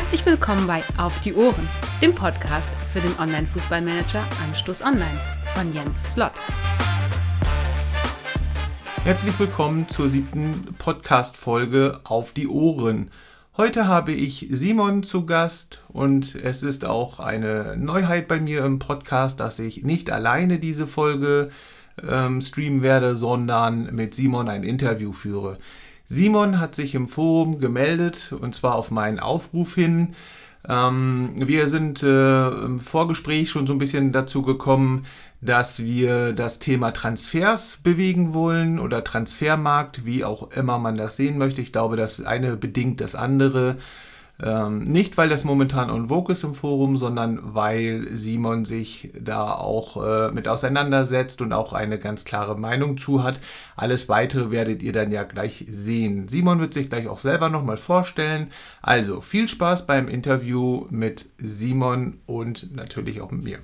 Herzlich willkommen bei Auf die Ohren, dem Podcast für den Online-Fußballmanager Anstoß Online von Jens Slott. Herzlich willkommen zur siebten Podcast-Folge Auf die Ohren. Heute habe ich Simon zu Gast und es ist auch eine Neuheit bei mir im Podcast, dass ich nicht alleine diese Folge ähm, streamen werde, sondern mit Simon ein Interview führe. Simon hat sich im Forum gemeldet und zwar auf meinen Aufruf hin. Ähm, wir sind äh, im Vorgespräch schon so ein bisschen dazu gekommen, dass wir das Thema Transfers bewegen wollen oder Transfermarkt, wie auch immer man das sehen möchte. Ich glaube, das eine bedingt das andere. Ähm, nicht, weil das momentan on vogue ist im Forum, sondern weil Simon sich da auch äh, mit auseinandersetzt und auch eine ganz klare Meinung zu hat. Alles weitere werdet ihr dann ja gleich sehen. Simon wird sich gleich auch selber nochmal vorstellen. Also viel Spaß beim Interview mit Simon und natürlich auch mit mir.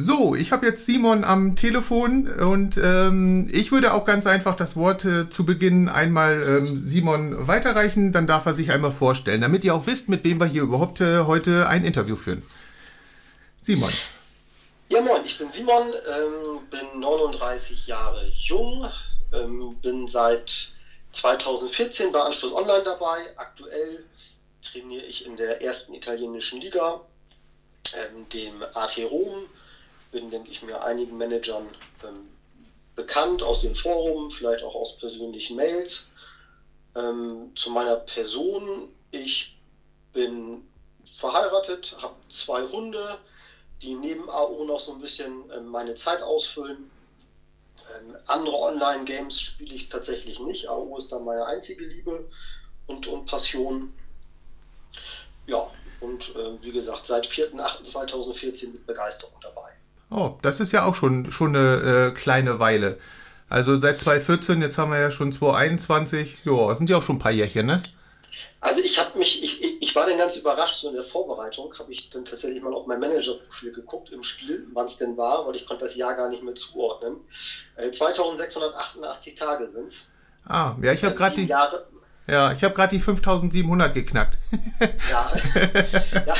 So, ich habe jetzt Simon am Telefon und ähm, ich würde auch ganz einfach das Wort äh, zu Beginn einmal ähm, Simon weiterreichen, dann darf er sich einmal vorstellen, damit ihr auch wisst, mit wem wir hier überhaupt äh, heute ein Interview führen. Simon. Ja, moin, ich bin Simon, ähm, bin 39 Jahre jung, ähm, bin seit 2014 bei Anschluss Online dabei. Aktuell trainiere ich in der ersten italienischen Liga, ähm, dem AT Rom bin, denke ich mir, einigen Managern ähm, bekannt aus dem Forum, vielleicht auch aus persönlichen Mails. Ähm, zu meiner Person, ich bin verheiratet, habe zwei Hunde, die neben AO noch so ein bisschen ähm, meine Zeit ausfüllen. Ähm, andere Online-Games spiele ich tatsächlich nicht. AO ist da meine einzige Liebe und, und Passion. Ja, und äh, wie gesagt, seit 4.8.2014 mit Begeisterung dabei. Oh, das ist ja auch schon, schon eine äh, kleine Weile. Also seit 2014, jetzt haben wir ja schon 2021. Ja, sind ja auch schon ein paar Jährchen, ne? Also ich habe mich, ich, ich war dann ganz überrascht, so in der Vorbereitung habe ich dann tatsächlich mal auf mein Managerprofil geguckt im Spiel, wann es denn war, weil ich konnte das Jahr gar nicht mehr zuordnen. Äh, 2688 Tage sind Ah, ja, ich habe gerade die Jahre. Ja, ich habe gerade die 5700 geknackt. ja, ja, ja,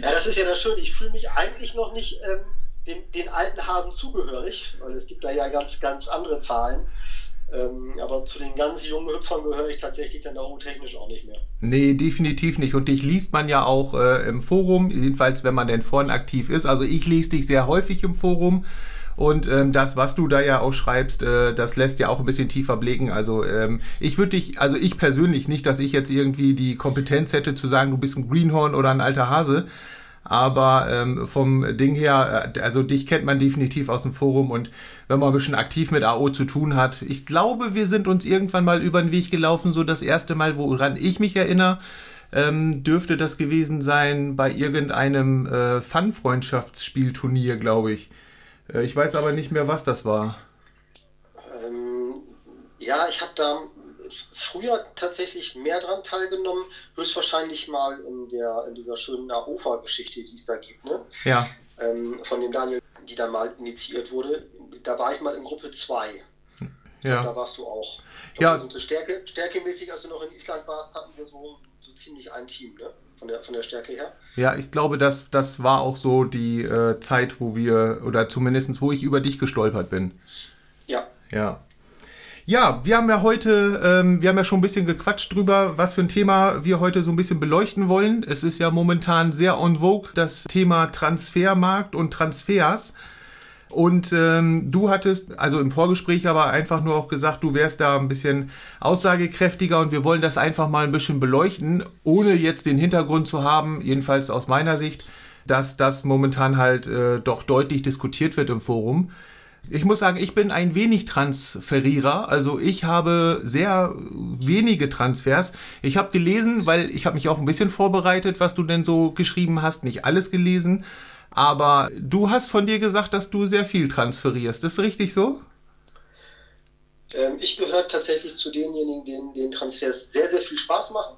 das ist ja das Schöne. Ich fühle mich eigentlich noch nicht ähm, den, den alten Hasen zugehörig, weil es gibt da ja ganz, ganz andere Zahlen. Ähm, aber zu den ganz jungen Hüpfern gehöre ich tatsächlich dann auch technisch auch nicht mehr. Nee, definitiv nicht. Und dich liest man ja auch äh, im Forum, jedenfalls wenn man denn vorne aktiv ist. Also ich lese dich sehr häufig im Forum. Und ähm, das, was du da ja auch schreibst, äh, das lässt ja auch ein bisschen tiefer blicken. Also ähm, ich würde dich, also ich persönlich nicht, dass ich jetzt irgendwie die Kompetenz hätte zu sagen, du bist ein Greenhorn oder ein alter Hase. Aber ähm, vom Ding her, äh, also dich kennt man definitiv aus dem Forum und wenn man ein bisschen aktiv mit AO zu tun hat, ich glaube, wir sind uns irgendwann mal über den Weg gelaufen, so das erste Mal, woran ich mich erinnere, ähm, dürfte das gewesen sein bei irgendeinem äh, Fun-Freundschaftsspielturnier, glaube ich. Äh, ich weiß aber nicht mehr, was das war. Ähm, ja, ich habe da früher tatsächlich mehr dran teilgenommen, höchstwahrscheinlich mal in der in dieser schönen Arofa-Geschichte, die es da gibt, ne? Ja. Ähm, von dem Daniel, die da mal initiiert wurde. Da war ich mal in Gruppe 2. Ja. Da warst du auch. Ja. So Stärke, stärkemäßig, als du noch in Island warst, hatten wir so, so ziemlich ein Team, ne? Von der, von der Stärke her. Ja, ich glaube, das, das war auch so die äh, Zeit, wo wir, oder zumindest wo ich über dich gestolpert bin. Ja. Ja. Ja, wir haben ja heute, ähm, wir haben ja schon ein bisschen gequatscht drüber, was für ein Thema wir heute so ein bisschen beleuchten wollen. Es ist ja momentan sehr on vogue, das Thema Transfermarkt und Transfers. Und ähm, du hattest, also im Vorgespräch aber einfach nur auch gesagt, du wärst da ein bisschen aussagekräftiger und wir wollen das einfach mal ein bisschen beleuchten, ohne jetzt den Hintergrund zu haben, jedenfalls aus meiner Sicht, dass das momentan halt äh, doch deutlich diskutiert wird im Forum. Ich muss sagen, ich bin ein wenig Transferierer. Also ich habe sehr wenige Transfers. Ich habe gelesen, weil ich habe mich auch ein bisschen vorbereitet, was du denn so geschrieben hast. Nicht alles gelesen. Aber du hast von dir gesagt, dass du sehr viel transferierst. Ist das richtig so? Ähm, ich gehöre tatsächlich zu denjenigen, denen, denen Transfers sehr, sehr viel Spaß machen.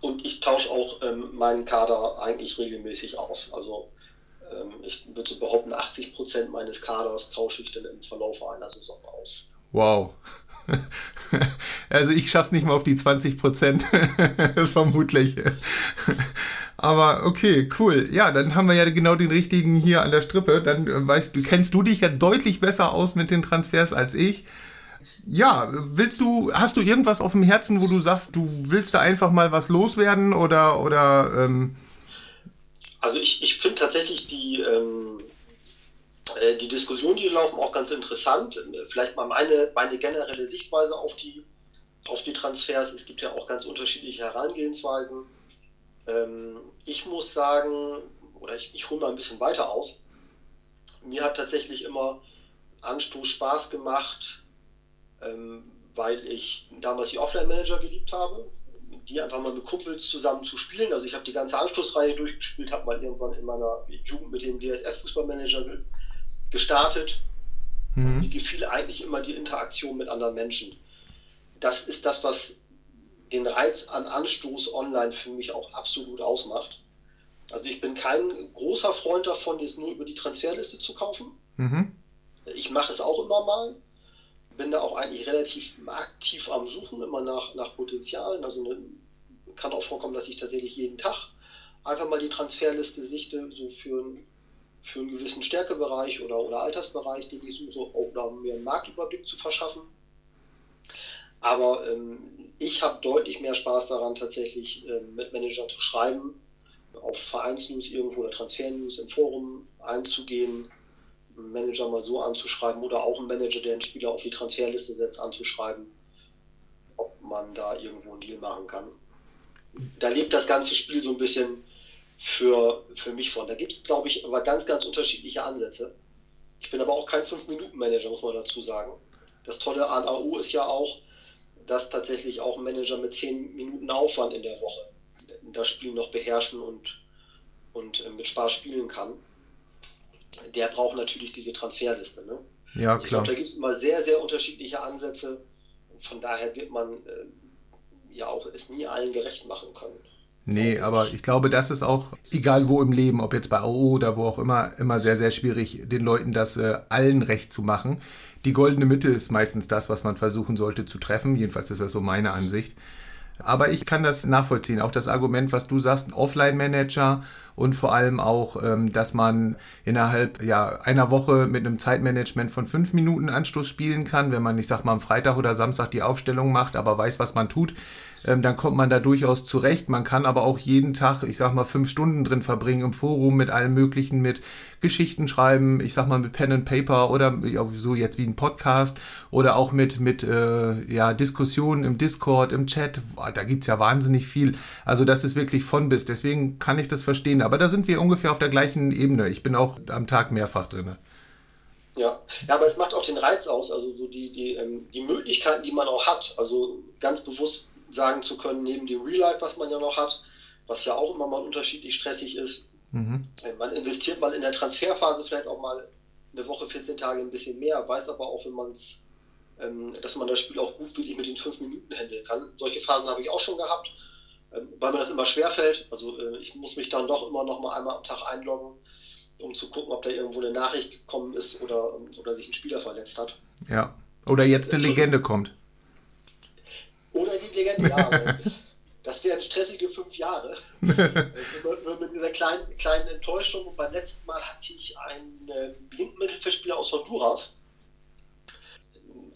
Und ich tausche auch ähm, meinen Kader eigentlich regelmäßig aus. Also ich würde so behaupten, 80 Prozent meines Kaders tausche ich dann im Verlauf einer Saison aus. Wow. Also ich schaffe es nicht mal auf die 20 Prozent, vermutlich. Aber okay, cool. Ja, dann haben wir ja genau den richtigen hier an der Strippe. Dann äh, weißt du, kennst du dich ja deutlich besser aus mit den Transfers als ich. Ja, willst du, hast du irgendwas auf dem Herzen, wo du sagst, du willst da einfach mal was loswerden oder oder ähm Also ich, ich finde tatsächlich die ähm, äh, die Diskussion, die laufen, auch ganz interessant. Vielleicht mal meine, meine generelle Sichtweise auf die, auf die Transfers. Es gibt ja auch ganz unterschiedliche Herangehensweisen. Ähm, ich muss sagen, oder ich, ich hole mal ein bisschen weiter aus. Mir hat tatsächlich immer Anstoß Spaß gemacht, ähm, weil ich damals die Offline-Manager geliebt habe, die einfach mal mit Kumpels zusammen zu spielen. Also ich habe die ganze Anstoßreihe durchgespielt, habe mal irgendwann in meiner Jugend mit dem DSF-Fußballmanager gestartet. Mhm. Mir gefiel eigentlich immer die Interaktion mit anderen Menschen. Das ist das, was den Reiz an Anstoß online für mich auch absolut ausmacht. Also ich bin kein großer Freund davon, jetzt nur über die Transferliste zu kaufen. Mhm. Ich mache es auch immer mal. Bin da auch eigentlich relativ aktiv am Suchen, immer nach, nach Potenzialen. Also ne, kann auch vorkommen, dass ich tatsächlich jeden Tag einfach mal die Transferliste sichte, so für für einen gewissen Stärkebereich oder, oder Altersbereich, den ich suche, auch um mir einen Marktüberblick zu verschaffen. Aber ähm, ich habe deutlich mehr Spaß daran, tatsächlich ähm, mit Managern zu schreiben, auf Vereinsnews irgendwo oder Transfernews im Forum einzugehen, Manager mal so anzuschreiben oder auch einen Manager, der einen Spieler auf die Transferliste setzt, anzuschreiben, ob man da irgendwo einen Deal machen kann. Da lebt das ganze Spiel so ein bisschen für, für mich von. Da gibt es, glaube ich, aber ganz, ganz unterschiedliche Ansätze. Ich bin aber auch kein 5-Minuten-Manager, muss man dazu sagen. Das Tolle an AU ist ja auch, dass tatsächlich auch ein Manager mit 10 Minuten Aufwand in der Woche das Spiel noch beherrschen und, und äh, mit Spaß spielen kann. Der braucht natürlich diese Transferliste. Ne? Ja, klar. Ich glaube, da gibt es immer sehr, sehr unterschiedliche Ansätze. Von daher wird man äh, ja auch es nie allen gerecht machen können. Nee, aber ich glaube, das ist auch, egal wo im Leben, ob jetzt bei AO oder wo auch immer, immer sehr, sehr schwierig, den Leuten das äh, allen recht zu machen. Die goldene Mitte ist meistens das, was man versuchen sollte zu treffen. Jedenfalls ist das so meine Ansicht. Aber ich kann das nachvollziehen. Auch das Argument, was du sagst, Offline-Manager und vor allem auch, ähm, dass man innerhalb ja, einer Woche mit einem Zeitmanagement von fünf Minuten Anstoß spielen kann, wenn man, ich sag mal, am Freitag oder Samstag die Aufstellung macht, aber weiß, was man tut ähm, dann kommt man da durchaus zurecht. Man kann aber auch jeden Tag, ich sag mal, fünf Stunden drin verbringen im Forum mit allem Möglichen, mit Geschichten schreiben, ich sag mal mit Pen and Paper oder ja, so jetzt wie ein Podcast oder auch mit, mit äh, ja, Diskussionen im Discord, im Chat. Da gibt's ja wahnsinnig viel. Also das ist wirklich von bis. Deswegen kann ich das verstehen. Aber da sind wir ungefähr auf der gleichen Ebene. Ich bin auch am Tag mehrfach drin. Ja. ja, aber es macht auch den Reiz aus, also so die, die, ähm, die Möglichkeiten, die man auch hat. Also ganz bewusst sagen zu können, neben dem Real Life, was man ja noch hat, was ja auch immer mal unterschiedlich stressig ist. Mhm. Man investiert mal in der Transferphase vielleicht auch mal eine Woche, 14 Tage ein bisschen mehr, weiß aber auch, wenn man es, ähm, dass man das Spiel auch gut wirklich mit den fünf Minuten handeln kann. Solche Phasen habe ich auch schon gehabt, ähm, weil mir das immer schwer fällt. Also äh, ich muss mich dann doch immer noch mal einmal am Tag einloggen, um zu gucken, ob da irgendwo eine Nachricht gekommen ist oder, oder sich ein Spieler verletzt hat. Ja. Oder jetzt eine Legende kommt. Oder die Legende, ja. das wären stressige fünf Jahre. Nur mit dieser kleinen, kleinen Enttäuschung. Und beim letzten Mal hatte ich einen äh, blinden Mittelfeldspieler aus Honduras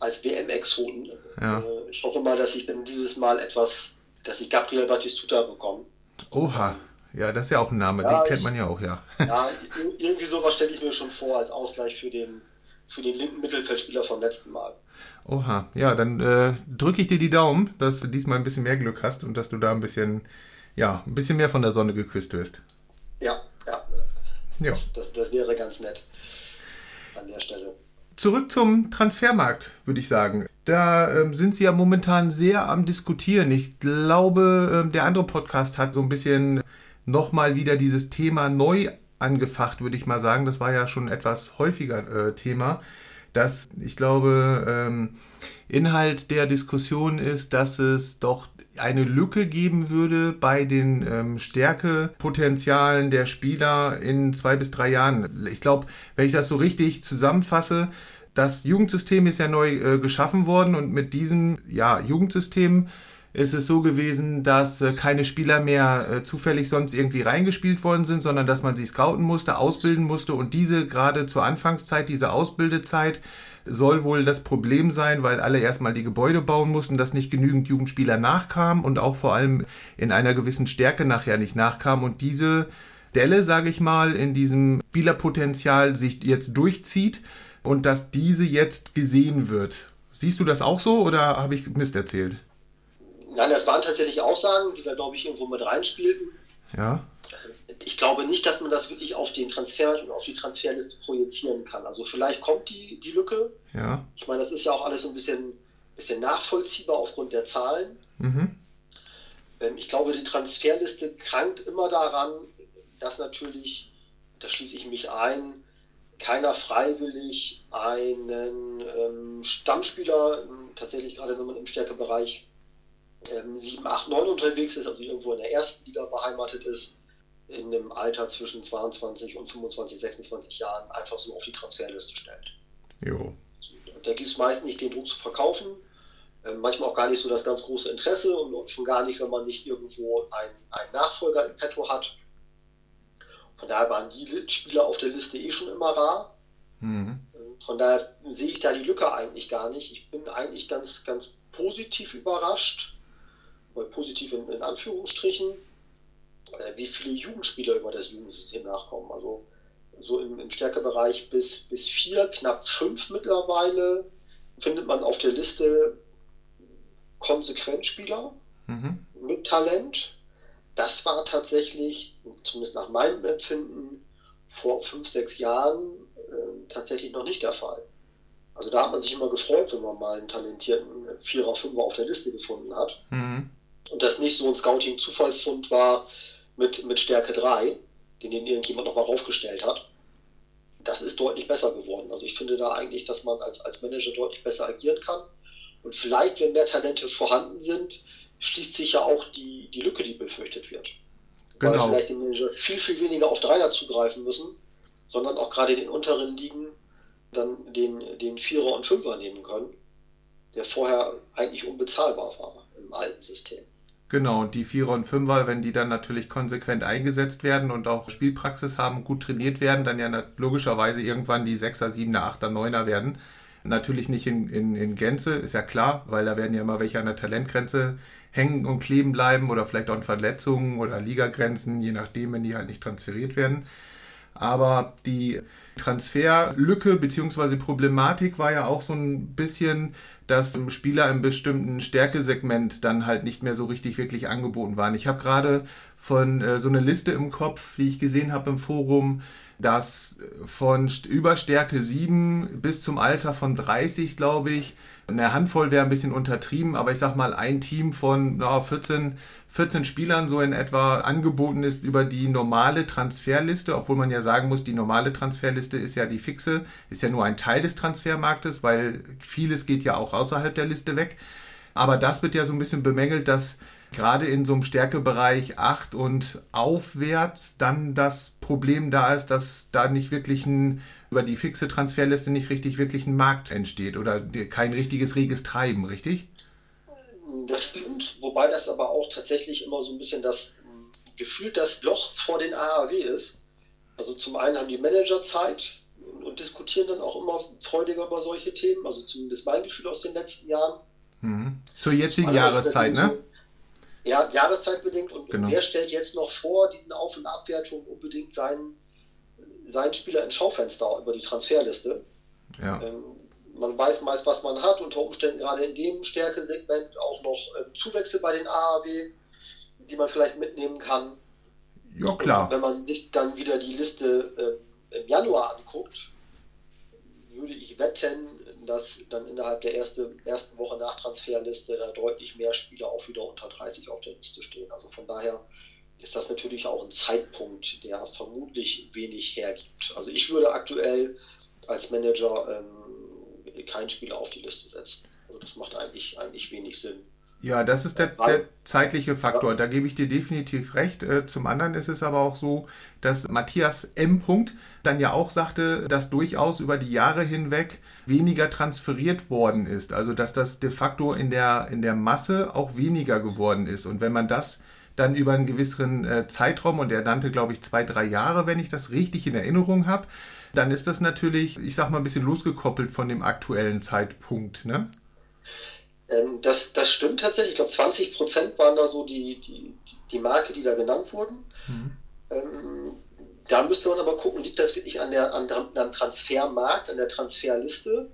als WM-Exoten. Ja. Äh, ich hoffe mal, dass ich dann dieses Mal etwas, dass ich Gabriel Batistuta bekomme. Oha. Ja, das ist ja auch ein Name, ja, den kennt man ja auch, ja. Ja, irgendwie sowas stelle ich mir schon vor als Ausgleich für den, für den linken Mittelfeldspieler vom letzten Mal. Oha, ja, dann äh, drücke ich dir die Daumen, dass du diesmal ein bisschen mehr Glück hast und dass du da ein bisschen, ja, ein bisschen mehr von der Sonne geküsst wirst. Ja, ja. ja. Das, das, das wäre ganz nett an der Stelle. Zurück zum Transfermarkt, würde ich sagen. Da ähm, sind sie ja momentan sehr am Diskutieren. Ich glaube, ähm, der andere Podcast hat so ein bisschen nochmal wieder dieses Thema neu angefacht, würde ich mal sagen. Das war ja schon etwas häufiger äh, Thema dass ich glaube, ähm, Inhalt der Diskussion ist, dass es doch eine Lücke geben würde bei den ähm, Stärkepotenzialen der Spieler in zwei bis drei Jahren. Ich glaube, wenn ich das so richtig zusammenfasse, das Jugendsystem ist ja neu äh, geschaffen worden und mit diesem ja, Jugendsystem ist es so gewesen, dass äh, keine Spieler mehr äh, zufällig sonst irgendwie reingespielt worden sind, sondern dass man sie scouten musste, ausbilden musste und diese gerade zur Anfangszeit, diese Ausbildezeit, soll wohl das Problem sein, weil alle erstmal die Gebäude bauen mussten, dass nicht genügend Jugendspieler nachkamen und auch vor allem in einer gewissen Stärke nachher nicht nachkamen und diese Delle, sage ich mal, in diesem Spielerpotenzial sich jetzt durchzieht und dass diese jetzt gesehen wird. Siehst du das auch so oder habe ich Mist erzählt? Nein, das waren tatsächlich Aussagen, die da, glaube ich, irgendwo mit reinspielten. Ja ich glaube nicht, dass man das wirklich auf den Transfer und auf die Transferliste projizieren kann. Also vielleicht kommt die, die Lücke. Ja. Ich meine, das ist ja auch alles so ein bisschen, bisschen nachvollziehbar aufgrund der Zahlen. Mhm. Ähm, ich glaube, die Transferliste krankt immer daran, dass natürlich, da schließe ich mich ein, keiner freiwillig einen ähm, Stammspieler, tatsächlich gerade wenn man im Stärkebereich ähm, 7, 8, 9 unterwegs ist, also irgendwo in der ersten Liga beheimatet ist, in dem Alter zwischen 22 und 25, 26 Jahren einfach so auf die Transferliste stellt. Jo. Da gibt es meist nicht den Druck zu verkaufen, ähm, manchmal auch gar nicht so das ganz große Interesse und schon gar nicht, wenn man nicht irgendwo einen, einen Nachfolger im Petto hat. Von daher waren die Spieler auf der Liste eh schon immer rar. Mhm. Ähm, von daher sehe ich da die Lücke eigentlich gar nicht. Ich bin eigentlich ganz, ganz positiv überrascht, positiv in, in Anführungsstrichen, äh, wie viele Jugendspieler über das Jugendsystem nachkommen. Also so im, im Stärkebereich bis, bis vier, knapp fünf mittlerweile findet man auf der Liste Konsequenzspieler mhm. mit Talent. Das war tatsächlich, zumindest nach meinem Empfinden, vor fünf, sechs Jahren äh, tatsächlich noch nicht der Fall. Also da hat man sich immer gefreut, wenn man mal einen talentierten Vierer, Fünfer auf der Liste gefunden hat. Mhm. Und das nicht so ein Scouting-Zufallsfund war, mit, mit Stärke 3, den den irgendjemand nochmal raufgestellt hat. Das ist deutlich besser geworden. Also ich finde da eigentlich, dass man als, als Manager deutlich besser agieren kann. Und vielleicht, wenn mehr Talente vorhanden sind, schließt sich ja auch die, die Lücke, die befürchtet wird. Genau. Weil vielleicht die Manager viel, viel weniger auf Dreier zugreifen müssen, sondern auch gerade in den unteren Ligen dann den, den Vierer und Fünfer nehmen können, der vorher eigentlich unbezahlbar war im alten System. Genau, und die Vierer und Fünfer, wenn die dann natürlich konsequent eingesetzt werden und auch Spielpraxis haben, gut trainiert werden, dann ja logischerweise irgendwann die Sechser, Siebener, Achter, Neuner werden. Natürlich nicht in, in, in Gänze, ist ja klar, weil da werden ja immer welche an der Talentgrenze hängen und kleben bleiben oder vielleicht auch in Verletzungen oder Ligagrenzen, je nachdem, wenn die halt nicht transferiert werden. Aber die Transferlücke bzw. Problematik war ja auch so ein bisschen, dass Spieler im bestimmten Stärkesegment dann halt nicht mehr so richtig wirklich angeboten waren. Ich habe gerade von äh, so eine Liste im Kopf, die ich gesehen habe im Forum, dass von Überstärke 7 bis zum Alter von 30, glaube ich, eine Handvoll wäre ein bisschen untertrieben, aber ich sag mal, ein Team von no, 14, 14 Spielern so in etwa angeboten ist über die normale Transferliste, obwohl man ja sagen muss, die normale Transferliste ist ja die fixe, ist ja nur ein Teil des Transfermarktes, weil vieles geht ja auch außerhalb der Liste weg. Aber das wird ja so ein bisschen bemängelt, dass gerade in so einem Stärkebereich 8 und aufwärts dann das Problem da ist, dass da nicht wirklich ein, über die fixe Transferliste nicht richtig wirklich ein Markt entsteht oder kein richtiges reges Treiben, richtig? Das stimmt, wobei das aber auch tatsächlich immer so ein bisschen das Gefühl, das Loch vor den AAW ist. Also zum einen haben die Manager Zeit und diskutieren dann auch immer freudiger über solche Themen, also zumindest mein Gefühl aus den letzten Jahren. Mhm. Zur jetzigen Jahreszeit, ne? Ja, jahreszeitbedingt. Und, genau. wer stellt jetzt noch vor diesen Auf- und Abwertungen unbedingt seinen, seinen Spieler ins Schaufenster über die Transferliste? Ja. Ähm, man weiß meist, was man hat, unter Umständen gerade in dem Stärkesegment auch noch äh, Zuwächse bei den AAW, die man vielleicht mitnehmen kann. Ja, klar. Und wenn man sich dann wieder die Liste äh, im Januar anguckt, würde ich wetten, dass dann innerhalb der erste, ersten Woche nach Transferliste da deutlich mehr Spieler auch wieder unter 30 auf der Liste stehen. Also von daher ist das natürlich auch ein Zeitpunkt, der vermutlich wenig hergibt. Also ich würde aktuell als Manager ähm, keinen Spieler auf die Liste setzt. Also das macht eigentlich, eigentlich wenig Sinn. Ja, das ist der, der zeitliche Faktor. Da gebe ich dir definitiv recht. Äh, zum anderen ist es aber auch so, dass Matthias M. dann ja auch sagte, dass durchaus über die Jahre hinweg weniger transferiert worden ist. Also dass das de facto in der, in der Masse auch weniger geworden ist. Und wenn man das dann über einen gewissen äh, Zeitraum, und er nannte, glaube ich, zwei, drei Jahre, wenn ich das richtig in Erinnerung habe, dann ist das natürlich, ich sag mal, ein bisschen losgekoppelt von dem aktuellen Zeitpunkt. Ne? Ähm, das, das stimmt tatsächlich. Ich glaube, 20 Prozent waren da so die, die, die Marke, die da genannt wurden. Mhm. Ähm, da müsste man aber gucken, liegt das wirklich an der, an, am Transfermarkt, an der Transferliste?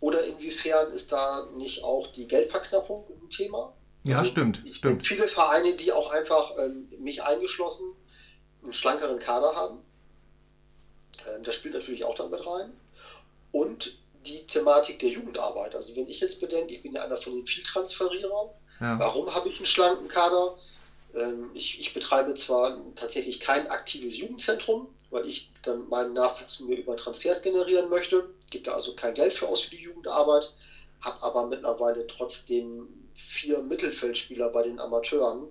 Oder inwiefern ist da nicht auch die Geldverknappung ein Thema? Ja, also, stimmt, stimmt. Viele Vereine, die auch einfach, ähm, mich eingeschlossen, einen schlankeren Kader haben. Ähm, das spielt natürlich auch dann mit rein. Und die Thematik der Jugendarbeit. Also wenn ich jetzt bedenke, ich bin ja einer von den Vieltransferierern, ja. warum habe ich einen schlanken Kader? Ähm, ich, ich, betreibe zwar tatsächlich kein aktives Jugendzentrum, weil ich dann meinen Nachwuchs mir über Transfers generieren möchte, gebe da also kein Geld für aus für die Jugendarbeit, habe aber mittlerweile trotzdem vier Mittelfeldspieler bei den Amateuren,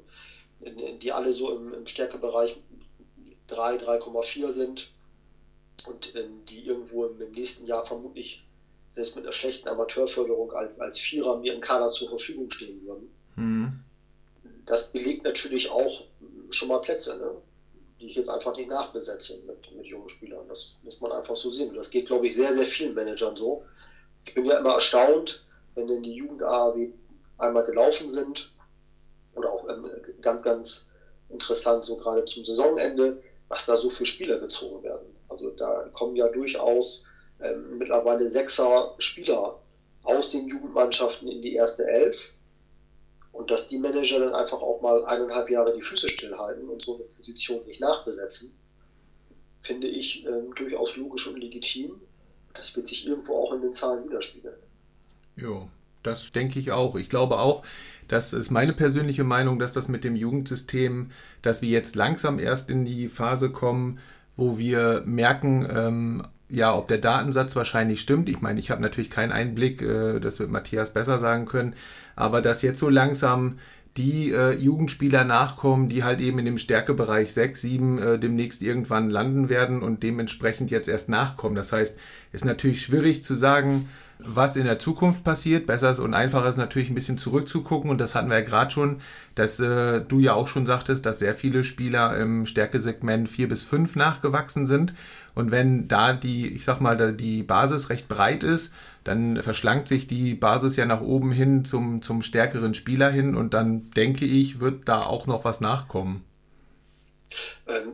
die alle so im, im Stärkebereich 3, 3,4 sind und ähm, die irgendwo im, im nächsten Jahr vermutlich selbst mit einer schlechten Amateurförderung als, als Vierer mir im Kader zur Verfügung stehen würden. Mhm. Das belegt natürlich auch schon mal Plätze, ne? die ich jetzt einfach nicht nachbesetze mit, mit jungen Spielern. Das muss man einfach so sehen. Das geht, glaube ich, sehr, sehr vielen Managern so. Ich bin ja immer erstaunt, wenn denn die Jugend-AHW einmal gelaufen sind oder auch ähm, ganz, ganz interessant, so gerade zum Saisonende, was da so für Spieler gezogen werden. Also da kommen ja durchaus ähm, mittlerweile sechser Spieler aus den Jugendmannschaften in die erste Elf. Und dass die Manager dann einfach auch mal eineinhalb Jahre die Füße stillhalten und so eine Position nicht nachbesetzen, finde ich ähm, durchaus logisch und legitim. Das wird sich irgendwo auch in den Zahlen widerspiegeln. Jo, das denke ich auch. Ich glaube auch, das ist meine persönliche Meinung, dass das mit dem Jugendsystem, dass wir jetzt langsam erst in die Phase kommen, wo wir merken, ähm, ja, ob der Datensatz wahrscheinlich stimmt. Ich meine, ich habe natürlich keinen Einblick, äh, das wird Matthias besser sagen können, aber dass jetzt so langsam die äh, Jugendspieler nachkommen, die halt eben in dem Stärkebereich 6, 7 äh, demnächst irgendwann landen werden und dementsprechend jetzt erst nachkommen. Das heißt, ist natürlich schwierig zu sagen, was in der Zukunft passiert. Besser ist und einfacher ist natürlich ein bisschen zurückzugucken und das hatten wir ja gerade schon, dass äh, du ja auch schon sagtest, dass sehr viele Spieler im Stärkesegment 4 bis 5 nachgewachsen sind und wenn da die, ich sag mal, die Basis recht breit ist, dann verschlankt sich die Basis ja nach oben hin zum, zum stärkeren Spieler hin und dann denke ich, wird da auch noch was nachkommen. Ähm,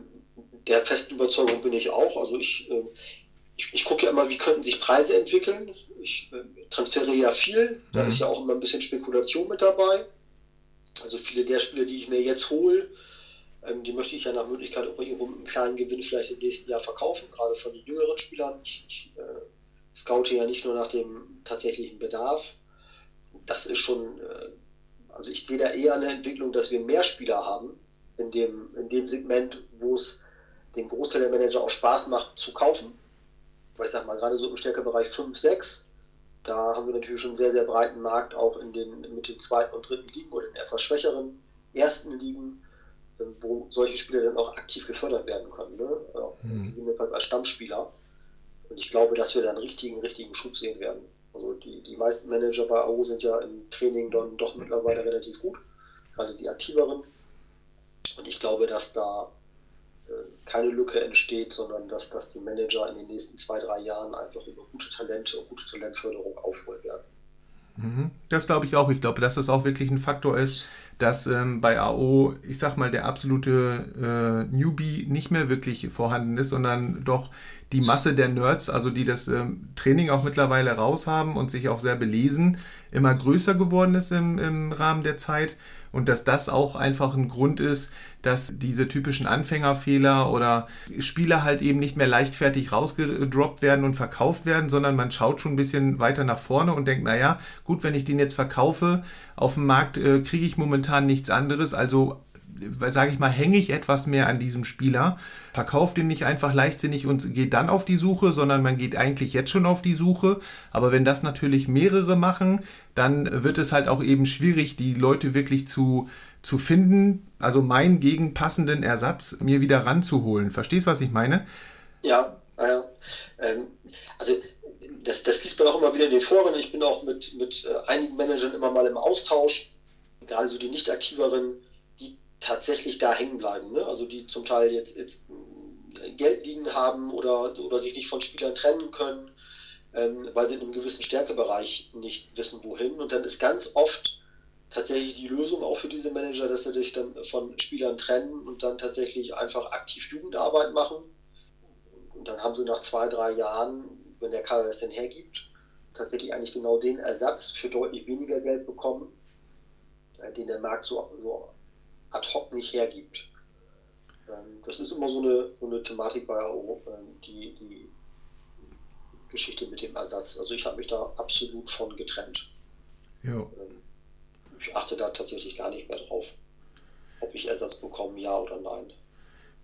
der festen Überzeugung bin ich auch. Also ich, äh, ich, ich gucke ja immer, wie könnten sich Preise entwickeln ich äh, transferiere ja viel, da mhm. ist ja auch immer ein bisschen Spekulation mit dabei. Also viele der Spiele, die ich mir jetzt hole, ähm, die möchte ich ja nach Möglichkeit auch irgendwo mit einem kleinen Gewinn vielleicht im nächsten Jahr verkaufen, gerade von den jüngeren Spielern. Ich, ich äh, scoute ja nicht nur nach dem tatsächlichen Bedarf. Das ist schon, äh, also ich sehe da eher eine Entwicklung, dass wir mehr Spieler haben in dem, in dem Segment, wo es den Großteil der Manager auch Spaß macht zu kaufen. Weil ich sag mal, gerade so im Stärkebereich 5, 6, da haben wir natürlich schon einen sehr, sehr breiten Markt, auch in den, mit den zweiten und dritten Ligen oder den etwas schwächeren ersten Ligen, ähm, wo solche Spieler dann auch aktiv gefördert werden können, ne? mhm. jedenfalls als Stammspieler. Und ich glaube, dass wir da einen richtigen, richtigen Schub sehen werden. Also die, die meisten Manager bei AO sind ja im Training dann doch mittlerweile relativ gut, gerade die aktiveren. Und ich glaube, dass da äh, keine Lücke entsteht, sondern dass, dass die Manager in den nächsten zwei, drei Jahren einfach über gute Talente und gute Talentförderung aufholen werden. Mhm. Das glaube ich auch. Ich glaube, dass das auch wirklich ein Faktor ist, dass ähm, bei AO, ich sag mal, der absolute äh, Newbie nicht mehr wirklich vorhanden ist, sondern doch die Masse der Nerds, also die das ähm, Training auch mittlerweile raus haben und sich auch sehr belesen, immer größer geworden ist im, im Rahmen der Zeit und dass das auch einfach ein Grund ist, dass diese typischen Anfängerfehler oder Spieler halt eben nicht mehr leichtfertig rausgedroppt werden und verkauft werden, sondern man schaut schon ein bisschen weiter nach vorne und denkt, naja, gut, wenn ich den jetzt verkaufe, auf dem Markt äh, kriege ich momentan nichts anderes, also sage ich mal, hänge ich etwas mehr an diesem Spieler, verkauft ihn nicht einfach leichtsinnig und geht dann auf die Suche, sondern man geht eigentlich jetzt schon auf die Suche. Aber wenn das natürlich mehrere machen, dann wird es halt auch eben schwierig, die Leute wirklich zu, zu finden, also meinen gegenpassenden Ersatz mir wieder ranzuholen. Verstehst du, was ich meine? Ja, ja. Ähm, also das, das liest man auch immer wieder in den Foren. Ich bin auch mit, mit äh, einigen Managern immer mal im Austausch, gerade so die nicht aktiveren, tatsächlich da hängen bleiben. Ne? Also die zum Teil jetzt, jetzt Geld liegen haben oder, oder sich nicht von Spielern trennen können, ähm, weil sie in einem gewissen Stärkebereich nicht wissen, wohin. Und dann ist ganz oft tatsächlich die Lösung auch für diese Manager, dass sie sich dann von Spielern trennen und dann tatsächlich einfach aktiv Jugendarbeit machen. Und dann haben sie nach zwei, drei Jahren wenn der Kader das denn hergibt, tatsächlich eigentlich genau den Ersatz für deutlich weniger Geld bekommen, äh, den der Markt so, so ad hoc nicht hergibt. Ähm, das ist immer so eine, so eine Thematik bei AO, ähm, die, die Geschichte mit dem Ersatz. Also ich habe mich da absolut von getrennt. Ja. Ähm, ich achte da tatsächlich gar nicht mehr drauf, ob ich Ersatz bekomme, ja oder nein.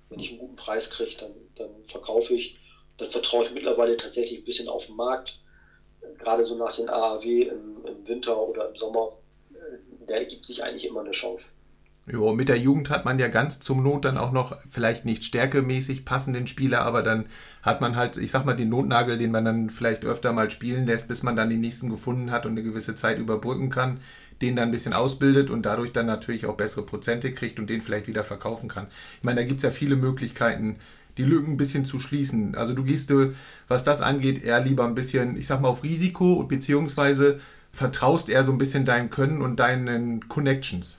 Wenn ich einen guten Preis kriege, dann, dann verkaufe ich dann vertraue ich mittlerweile tatsächlich ein bisschen auf den Markt. Gerade so nach den AAW im, im Winter oder im Sommer, äh, da ergibt sich eigentlich immer eine Chance. Jo, mit der Jugend hat man ja ganz zum Not dann auch noch vielleicht nicht stärkemäßig passenden Spieler, aber dann hat man halt, ich sag mal, den Notnagel, den man dann vielleicht öfter mal spielen lässt, bis man dann den nächsten gefunden hat und eine gewisse Zeit überbrücken kann, den dann ein bisschen ausbildet und dadurch dann natürlich auch bessere Prozente kriegt und den vielleicht wieder verkaufen kann. Ich meine, da gibt es ja viele Möglichkeiten, die Lücken ein bisschen zu schließen. Also du gehst, was das angeht, eher lieber ein bisschen, ich sag mal, auf Risiko, beziehungsweise vertraust eher so ein bisschen deinem Können und deinen Connections.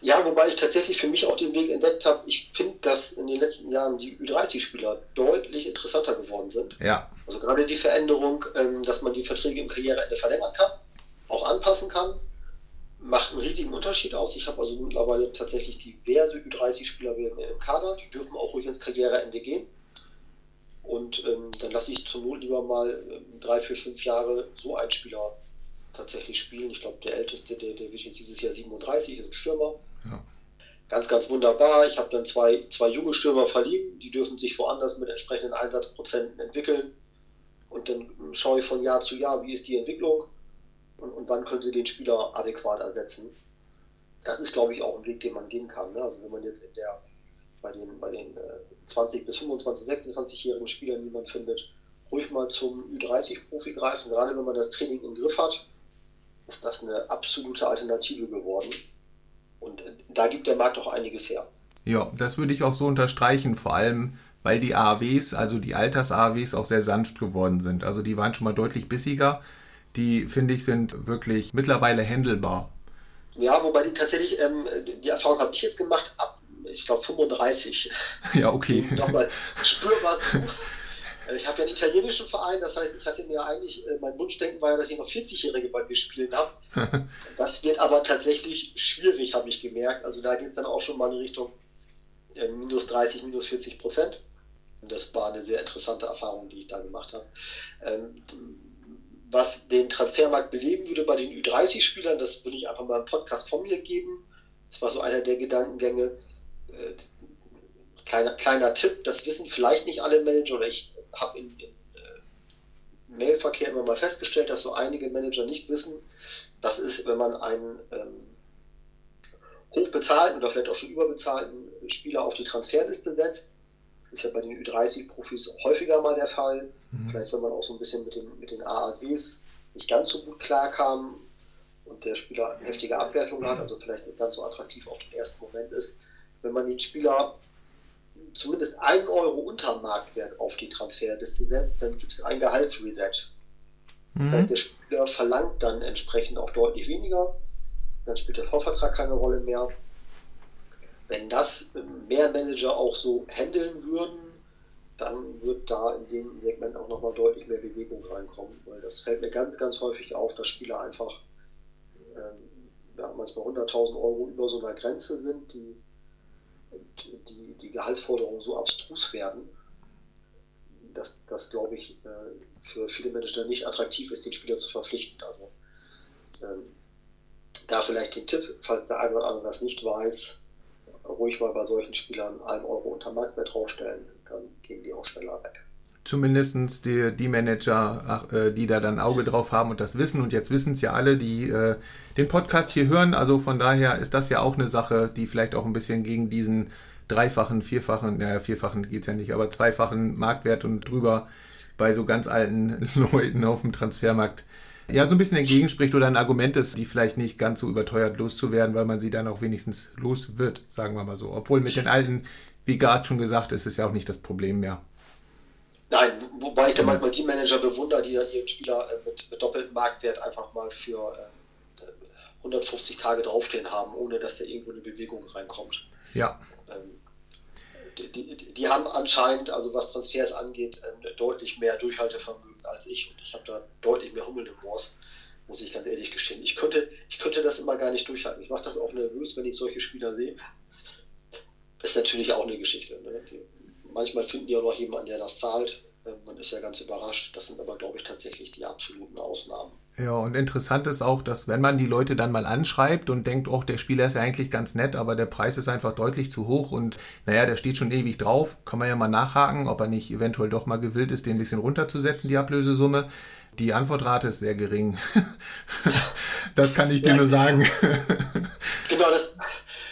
Ja, wobei ich tatsächlich für mich auch den Weg entdeckt habe. Ich finde, dass in den letzten Jahren die Ü30-Spieler deutlich interessanter geworden sind. Ja. Also gerade die Veränderung, ähm, dass man die Verträge im Karriereende verlängern kann, auch anpassen kann macht einen riesigen Unterschied aus. Ich habe also mittlerweile tatsächlich diverse Ü30-Spieler im Kader, die dürfen auch ruhig ins Karriereende gehen. Und ähm, dann lasse ich zur Not lieber mal ähm, drei, vier, fünf Jahre so einen Spieler tatsächlich spielen. Ich glaube, der älteste, der, der wird jetzt dieses Jahr 37, ist ein Stürmer. Ja. Ganz, ganz wunderbar. Ich habe dann zwei, zwei junge Stürmer verliehen, die dürfen sich woanders mit entsprechenden Einsatzprozenten entwickeln. Und dann schaue ich von Jahr zu Jahr, wie ist die Entwicklung und, und wann können sie den Spieler adäquat ersetzen. Das ist, glaube ich, auch ein Weg, den man gehen kann. Ne? Also wenn man jetzt in der, bei den, bei den äh, 20 bis 25, 26-jährigen Spielern niemand findet, ruhig mal zum Ü30-Profi greifen. Gerade wenn man das Training im Griff hat, ist das eine absolute Alternative geworden. Und äh, da gibt der Markt auch einiges her. Ja, das würde ich auch so unterstreichen, vor allem weil die AAWs, also die Alters-AAWs, auch sehr sanft geworden sind. Also die waren schon mal deutlich bissiger die finde ich sind wirklich mittlerweile handelbar. Ja, wobei die tatsächlich, ähm, die Erfahrung habe ich jetzt gemacht, ab, ich glaube 35. Ja, okay. Nochmal spürbar zu. Äh, ich habe ja einen italienischen Verein, das heißt, ich hatte mir eigentlich, äh, mein Wunschdenken war ja, dass ich noch 40-Jährige bei mir spielen habe. das wird aber tatsächlich schwierig, habe ich gemerkt. Also da geht es dann auch schon mal in Richtung äh, minus 30, minus 40 Prozent. Und das war eine sehr interessante Erfahrung, die ich da gemacht habe. Ähm, was den Transfermarkt beleben würde bei den Ü30-Spielern, das will ich einfach mal im Podcast von mir geben. Das war so einer der Gedankengänge. Äh, kleiner, kleiner Tipp, das wissen vielleicht nicht alle Manager, oder ich habe in, in äh, Mailverkehr immer mal festgestellt, dass so einige Manager nicht wissen, das ist, wenn man einen ähm, hochbezahlten oder vielleicht auch schon überbezahlten Spieler auf die Transferliste setzt, ist ja bei den Ü30-Profis häufiger mal der Fall. Mhm. Vielleicht, wenn man auch so ein bisschen mit den, mit den AAWs nicht ganz so gut klarkam und der Spieler eine heftige Abwertung hat, also vielleicht nicht ganz so attraktiv auf den ersten Moment ist. Wenn man den Spieler zumindest 1 Euro unter Marktwert auf die Transferliste setzt, dann gibt es ein Gehaltsreset. Das heißt, mhm. der Spieler verlangt dann entsprechend auch deutlich weniger. Dann spielt der Vorvertrag keine Rolle mehr. Wenn das mehr Manager auch so handeln würden, dann wird da in dem Segment auch nochmal deutlich mehr Bewegung reinkommen, weil das fällt mir ganz, ganz häufig auf, dass Spieler einfach ähm, ja, manchmal 100.000 Euro über so einer Grenze sind, die, die, die Gehaltsforderungen so abstrus werden, dass das, glaube ich, äh, für viele Manager nicht attraktiv ist, den Spieler zu verpflichten. Also ähm, da vielleicht den Tipp, falls der eine oder andere das nicht weiß, ruhig mal bei solchen Spielern 1 Euro unter Marktwert draufstellen, dann gehen die auch schneller weg. Zumindest die, die Manager, äh, die da dann Auge drauf haben und das wissen. Und jetzt wissen es ja alle, die äh, den Podcast hier hören. Also von daher ist das ja auch eine Sache, die vielleicht auch ein bisschen gegen diesen dreifachen, vierfachen, naja, vierfachen geht es ja nicht, aber zweifachen Marktwert und drüber bei so ganz alten Leuten auf dem Transfermarkt ja so ein bisschen entgegenspricht oder ein Argument ist, die vielleicht nicht ganz so überteuert loszuwerden, weil man sie dann auch wenigstens los wird, sagen wir mal so. Obwohl mit den alten, wie gerade schon gesagt, ist es ja auch nicht das Problem mehr. Nein, wobei ich da manchmal die Manager bewundere, die ihren Spieler äh, mit, mit doppeltem Marktwert einfach mal für äh, 150 Tage draufstehen haben, ohne dass da irgendwo eine Bewegung reinkommt. Ja. Ähm, die, die, die, haben anscheinend, also was Transfers angeht, äh, deutlich mehr Durchhaltevermögen als ich und ich habe da deutlich mehr Hummel im Moors, muss ich ganz ehrlich gestehen. Ich könnte, ich könnte das immer gar nicht durchhalten. Ich mache das auch nervös, wenn ich solche Spieler sehe. Das ist natürlich auch eine Geschichte. Ne? Die, manchmal finden die auch noch jemanden, der das zahlt. Ähm, man ist ja ganz überrascht. Das sind aber, glaube ich, tatsächlich die absoluten Ausnahmen. Ja, und interessant ist auch, dass wenn man die Leute dann mal anschreibt und denkt, oh, der Spieler ist ja eigentlich ganz nett, aber der Preis ist einfach deutlich zu hoch und naja, der steht schon ewig drauf, kann man ja mal nachhaken, ob er nicht eventuell doch mal gewillt ist, den ein bisschen runterzusetzen, die Ablösesumme. Die Antwortrate ist sehr gering. das kann ich dir ja, nur sagen. genau, das,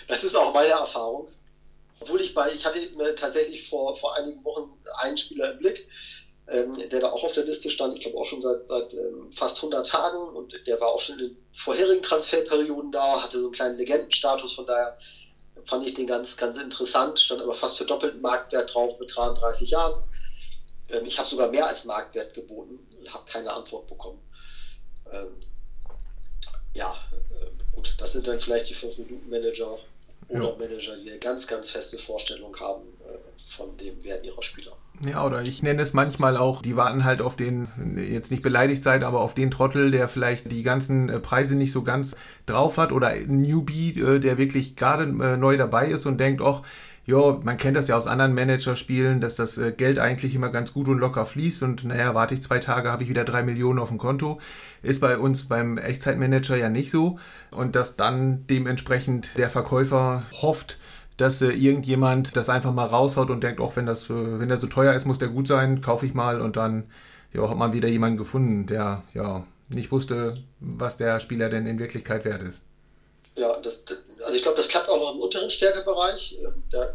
das ist auch meine Erfahrung. Obwohl ich bei, ich hatte tatsächlich vor, vor einigen Wochen einen Spieler im Blick, ähm, der da auch auf der Liste stand, ich glaube auch schon seit, seit ähm, fast 100 Tagen und der war auch schon in den vorherigen Transferperioden da, hatte so einen kleinen Legendenstatus, von daher fand ich den ganz, ganz interessant, stand aber fast für doppelten Marktwert drauf mit 33 Jahren. Ähm, ich habe sogar mehr als Marktwert geboten und habe keine Antwort bekommen. Ähm, ja, äh, gut, das sind dann vielleicht die 5-Minuten-Manager oder ja. Manager, die eine ganz, ganz feste Vorstellung haben äh, von dem Wert ihrer Spieler. Ja, oder ich nenne es manchmal auch, die warten halt auf den, jetzt nicht beleidigt sein, aber auf den Trottel, der vielleicht die ganzen äh, Preise nicht so ganz drauf hat oder ein Newbie, äh, der wirklich gerade äh, neu dabei ist und denkt, ach, ja, man kennt das ja aus anderen Managerspielen, dass das Geld eigentlich immer ganz gut und locker fließt und naja, warte ich zwei Tage, habe ich wieder drei Millionen auf dem Konto. Ist bei uns beim Echtzeitmanager ja nicht so. Und dass dann dementsprechend der Verkäufer hofft, dass äh, irgendjemand das einfach mal raushaut und denkt, auch wenn äh, wenn der so teuer ist, muss der gut sein, kaufe ich mal und dann ja, hat man wieder jemanden gefunden, der ja nicht wusste, was der Spieler denn in Wirklichkeit wert ist. Ja, das, also ich glaube, das klappt auch noch im unteren Stärkebereich. Ähm, da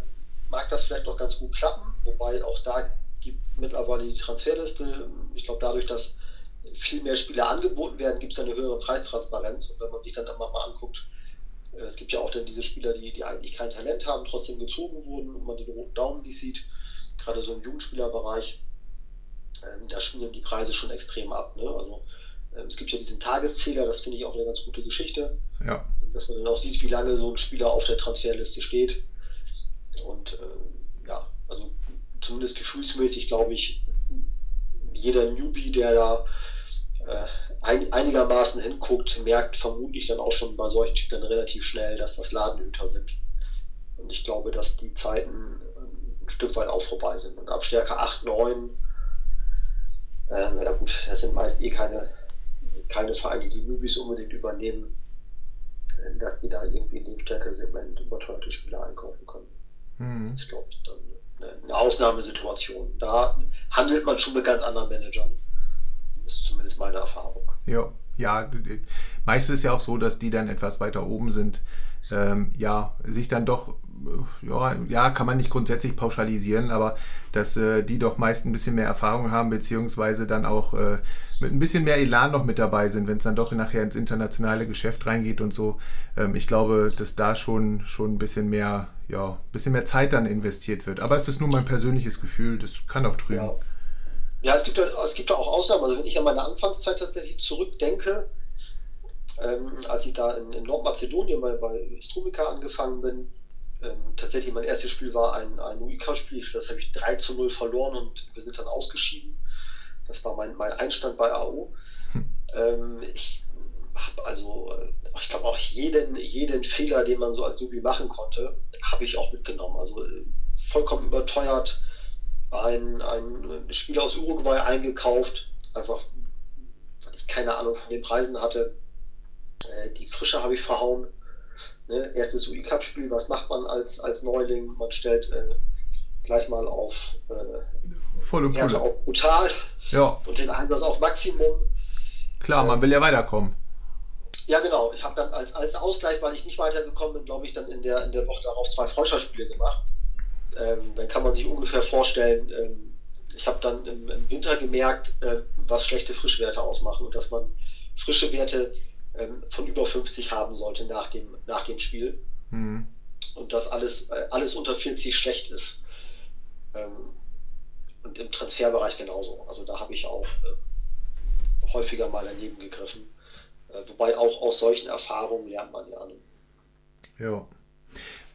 mag das vielleicht noch ganz gut klappen, wobei auch da gibt mittlerweile die Transferliste. Ich glaube, dadurch, dass viel mehr Spieler angeboten werden, gibt es eine höhere Preistransparenz. Und wenn man sich dann immer mal anguckt, äh, es gibt ja auch dann diese Spieler, die, die eigentlich kein Talent haben, trotzdem gezogen wurden und man den roten Daumen nicht sieht, gerade so im Jugendspielerbereich, ähm, da schmieren die Preise schon extrem ab. Ne? Also ähm, es gibt ja diesen Tageszähler, das finde ich auch eine ganz gute Geschichte. Ja. Dass man dann auch sieht, wie lange so ein Spieler auf der Transferliste steht. Und äh, ja, also zumindest gefühlsmäßig glaube ich, jeder Newbie, der da äh, ein, einigermaßen hinguckt, merkt vermutlich dann auch schon bei solchen Spielern relativ schnell, dass das Ladenhüter sind. Und ich glaube, dass die Zeiten ein Stück weit auch vorbei sind. Und ab Stärke 8, 9, ähm, ja gut, das sind meist eh keine, keine Vereine, die Newbies unbedingt übernehmen, äh, dass die da irgendwie in dem Stärke-Segment überteuerte Spieler einkaufen können. Mhm. Das ist, glaube ich, dann eine Ausnahmesituation. Da handelt man schon mit ganz anderen Managern ist zumindest meine Erfahrung. Ja, ja, meistens ist ja auch so, dass die dann etwas weiter oben sind. Ähm, ja, sich dann doch, ja, ja, kann man nicht grundsätzlich pauschalisieren, aber dass äh, die doch meist ein bisschen mehr Erfahrung haben, beziehungsweise dann auch äh, mit ein bisschen mehr Elan noch mit dabei sind, wenn es dann doch nachher ins internationale Geschäft reingeht und so. Ähm, ich glaube, dass da schon, schon ein bisschen mehr, ja, ein bisschen mehr Zeit dann investiert wird. Aber es ist nur mein persönliches Gefühl, das kann auch trügen. Ja. Ja, es gibt, es gibt auch Ausnahmen. Also wenn ich an meine Anfangszeit tatsächlich zurückdenke, ähm, als ich da in, in Nordmazedonien bei, bei Strumica angefangen bin, ähm, tatsächlich mein erstes Spiel war ein, ein UIK-Spiel, das habe ich 3 zu 0 verloren und wir sind dann ausgeschieden. Das war mein, mein Einstand bei AO. Hm. Ähm, ich habe also, äh, ich glaube auch jeden, jeden Fehler, den man so als Nubi machen konnte, habe ich auch mitgenommen. Also äh, vollkommen überteuert, ein, ein Spieler aus Uruguay eingekauft, einfach weil ich keine Ahnung von den Preisen hatte. Äh, die Frische habe ich verhauen. Ne? Erstes UI-Cup-Spiel, was macht man als, als Neuling? Man stellt äh, gleich mal auf äh, Volle Härte auf brutal ja. und den Einsatz auf Maximum. Klar, man will ja weiterkommen. Ja, genau. Ich habe dann als, als Ausgleich, weil ich nicht weitergekommen bin, glaube ich, dann in der, in der Woche darauf zwei Freundschaftsspiele gemacht. Ähm, dann kann man sich ungefähr vorstellen, ähm, ich habe dann im, im, Winter gemerkt, äh, was schlechte Frischwerte ausmachen und dass man frische Werte ähm, von über 50 haben sollte nach dem, nach dem Spiel. Mhm. Und dass alles, äh, alles unter 40 schlecht ist. Ähm, und im Transferbereich genauso. Also da habe ich auch äh, häufiger mal daneben gegriffen. Äh, wobei auch aus solchen Erfahrungen lernt man lernen. Ja.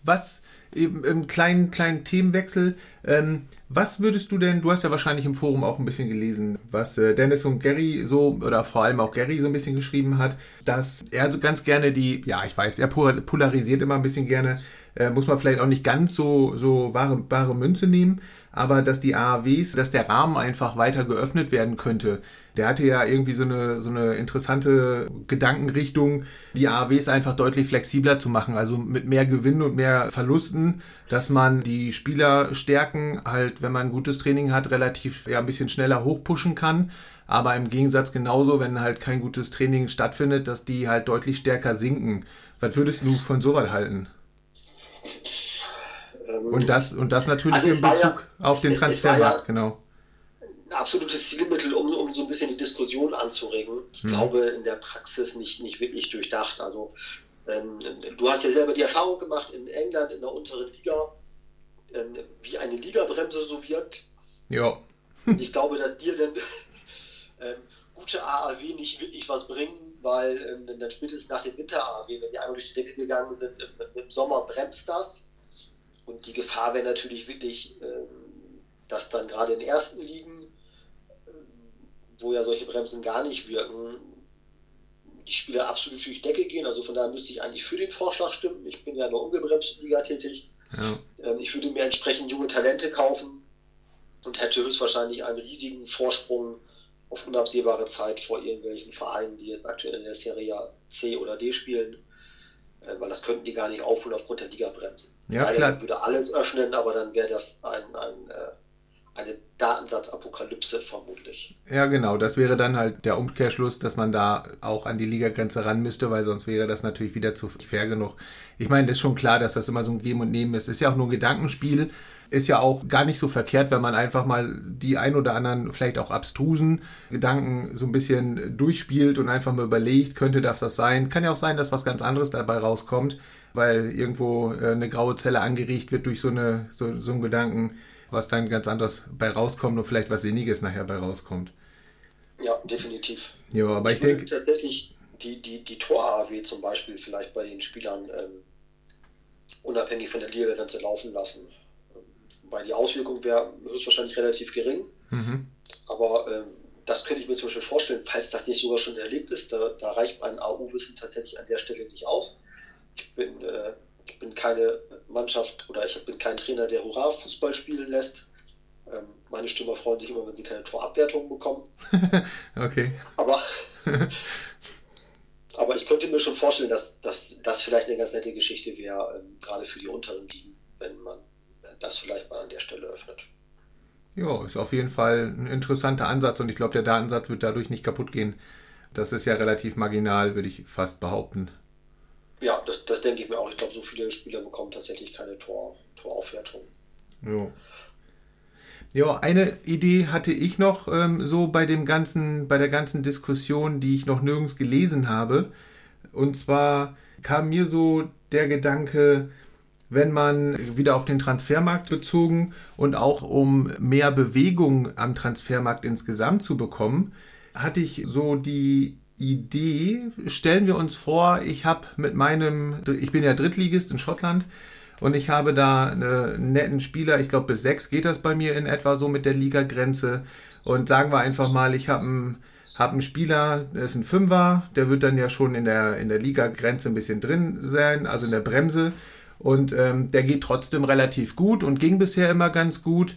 Was im kleinen, kleinen Themenwechsel. Ähm, was würdest du denn, du hast ja wahrscheinlich im Forum auch ein bisschen gelesen, was äh, Dennis und Gary so, oder vor allem auch Gary so ein bisschen geschrieben hat, dass er so ganz gerne die, ja, ich weiß, er polarisiert immer ein bisschen gerne, äh, muss man vielleicht auch nicht ganz so, so wahre, wahre Münze nehmen, aber dass die AAWs, dass der Rahmen einfach weiter geöffnet werden könnte. Der hatte ja irgendwie so eine, so eine interessante Gedankenrichtung, die AAWs einfach deutlich flexibler zu machen, also mit mehr Gewinn und mehr Verlusten, dass man die Spielerstärken halt, wenn man ein gutes Training hat, relativ ja, ein bisschen schneller hochpushen kann. Aber im Gegensatz genauso, wenn halt kein gutes Training stattfindet, dass die halt deutlich stärker sinken. Was würdest du von sowas halten? Ähm, und das, und das natürlich also in Bezug ja, auf den Transfermarkt, ja genau. Ein absolutes Zielmittel, um, um so ein bisschen die Diskussion anzuregen. Ich hm. glaube, in der Praxis nicht, nicht wirklich durchdacht. Also, ähm, du hast ja selber die Erfahrung gemacht in England, in der unteren Liga, ähm, wie eine Ligabremse so wirkt. Ja. ich glaube, dass dir dann ähm, gute AAW nicht wirklich was bringen, weil ähm, dann spätestens nach dem Winter-AAW, wenn die einmal durch die Decke gegangen sind, im, im Sommer bremst das. Und die Gefahr wäre natürlich wirklich, ähm, dass dann gerade in ersten Ligen, ähm, wo ja solche Bremsen gar nicht wirken, die Spieler absolut durch die Decke gehen. Also von daher müsste ich eigentlich für den Vorschlag stimmen. Ich bin ja in der ungebremsten Liga tätig. Ja. Ähm, ich würde mir entsprechend junge Talente kaufen und hätte höchstwahrscheinlich einen riesigen Vorsprung auf unabsehbare Zeit vor irgendwelchen Vereinen, die jetzt aktuell in der Serie C oder D spielen, weil das könnten die gar nicht aufholen aufgrund der Ligabremse. Ja, Leider klar. würde alles öffnen, aber dann wäre das ein, ein, äh, eine Datensatzapokalypse vermutlich. Ja, genau. Das wäre dann halt der Umkehrschluss, dass man da auch an die Ligagrenze ran müsste, weil sonst wäre das natürlich wieder zu fair genug. Ich meine, das ist schon klar, dass das immer so ein Geben und Nehmen ist. Ist ja auch nur ein Gedankenspiel. Ist ja auch gar nicht so verkehrt, wenn man einfach mal die ein oder anderen vielleicht auch abstrusen Gedanken so ein bisschen durchspielt und einfach mal überlegt, könnte das das sein? Kann ja auch sein, dass was ganz anderes dabei rauskommt weil irgendwo äh, eine graue Zelle angeregt wird durch so, eine, so, so einen Gedanken, was dann ganz anders bei rauskommt und vielleicht was Sinniges nachher bei rauskommt. Ja, definitiv. Ja, aber ich, ich denke. Tatsächlich die, die, die Tor-AW zum Beispiel vielleicht bei den Spielern ähm, unabhängig von der Liegegrenze laufen lassen. Weil die Auswirkung wäre höchstwahrscheinlich relativ gering. Mhm. Aber ähm, das könnte ich mir zum Beispiel vorstellen, falls das nicht sogar schon erlebt ist, da, da reicht mein AU-Wissen tatsächlich an der Stelle nicht aus. Ich bin, äh, ich bin keine Mannschaft oder ich bin kein Trainer, der Hurra-Fußball spielen lässt. Ähm, meine Stürmer freuen sich immer, wenn sie keine Torabwertungen bekommen. okay. Aber, aber ich könnte mir schon vorstellen, dass, dass das vielleicht eine ganz nette Geschichte wäre, ähm, gerade für die unteren Ligen, wenn man das vielleicht mal an der Stelle öffnet. Ja, ist auf jeden Fall ein interessanter Ansatz und ich glaube, der Datensatz wird dadurch nicht kaputt gehen. Das ist ja relativ marginal, würde ich fast behaupten. Ja, das, das denke ich mir auch. Ich glaube, so viele Spieler bekommen tatsächlich keine Tor, Toraufwertung. Ja. Ja, eine Idee hatte ich noch ähm, so bei dem ganzen, bei der ganzen Diskussion, die ich noch nirgends gelesen habe. Und zwar kam mir so der Gedanke, wenn man wieder auf den Transfermarkt bezogen und auch um mehr Bewegung am Transfermarkt insgesamt zu bekommen, hatte ich so die Idee, stellen wir uns vor, ich habe mit meinem, ich bin ja Drittligist in Schottland und ich habe da einen netten Spieler, ich glaube bis sechs geht das bei mir in etwa so mit der Ligagrenze. Und sagen wir einfach mal, ich habe einen, hab einen Spieler, der ist ein Fünfer, der wird dann ja schon in der, in der Ligagrenze ein bisschen drin sein, also in der Bremse und ähm, der geht trotzdem relativ gut und ging bisher immer ganz gut.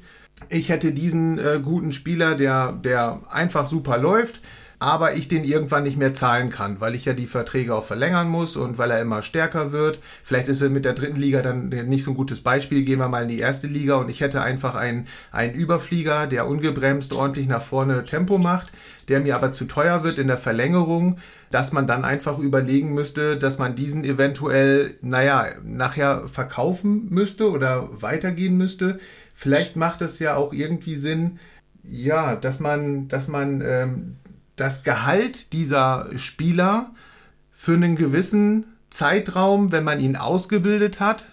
Ich hätte diesen äh, guten Spieler, der, der einfach super läuft, aber ich den irgendwann nicht mehr zahlen kann, weil ich ja die Verträge auch verlängern muss und weil er immer stärker wird. Vielleicht ist er mit der dritten Liga dann nicht so ein gutes Beispiel. Gehen wir mal in die erste Liga und ich hätte einfach einen, einen Überflieger, der ungebremst ordentlich nach vorne Tempo macht, der mir aber zu teuer wird in der Verlängerung, dass man dann einfach überlegen müsste, dass man diesen eventuell, naja, nachher verkaufen müsste oder weitergehen müsste. Vielleicht macht es ja auch irgendwie Sinn, ja, dass man, dass man ähm, das Gehalt dieser Spieler für einen gewissen Zeitraum, wenn man ihn ausgebildet hat,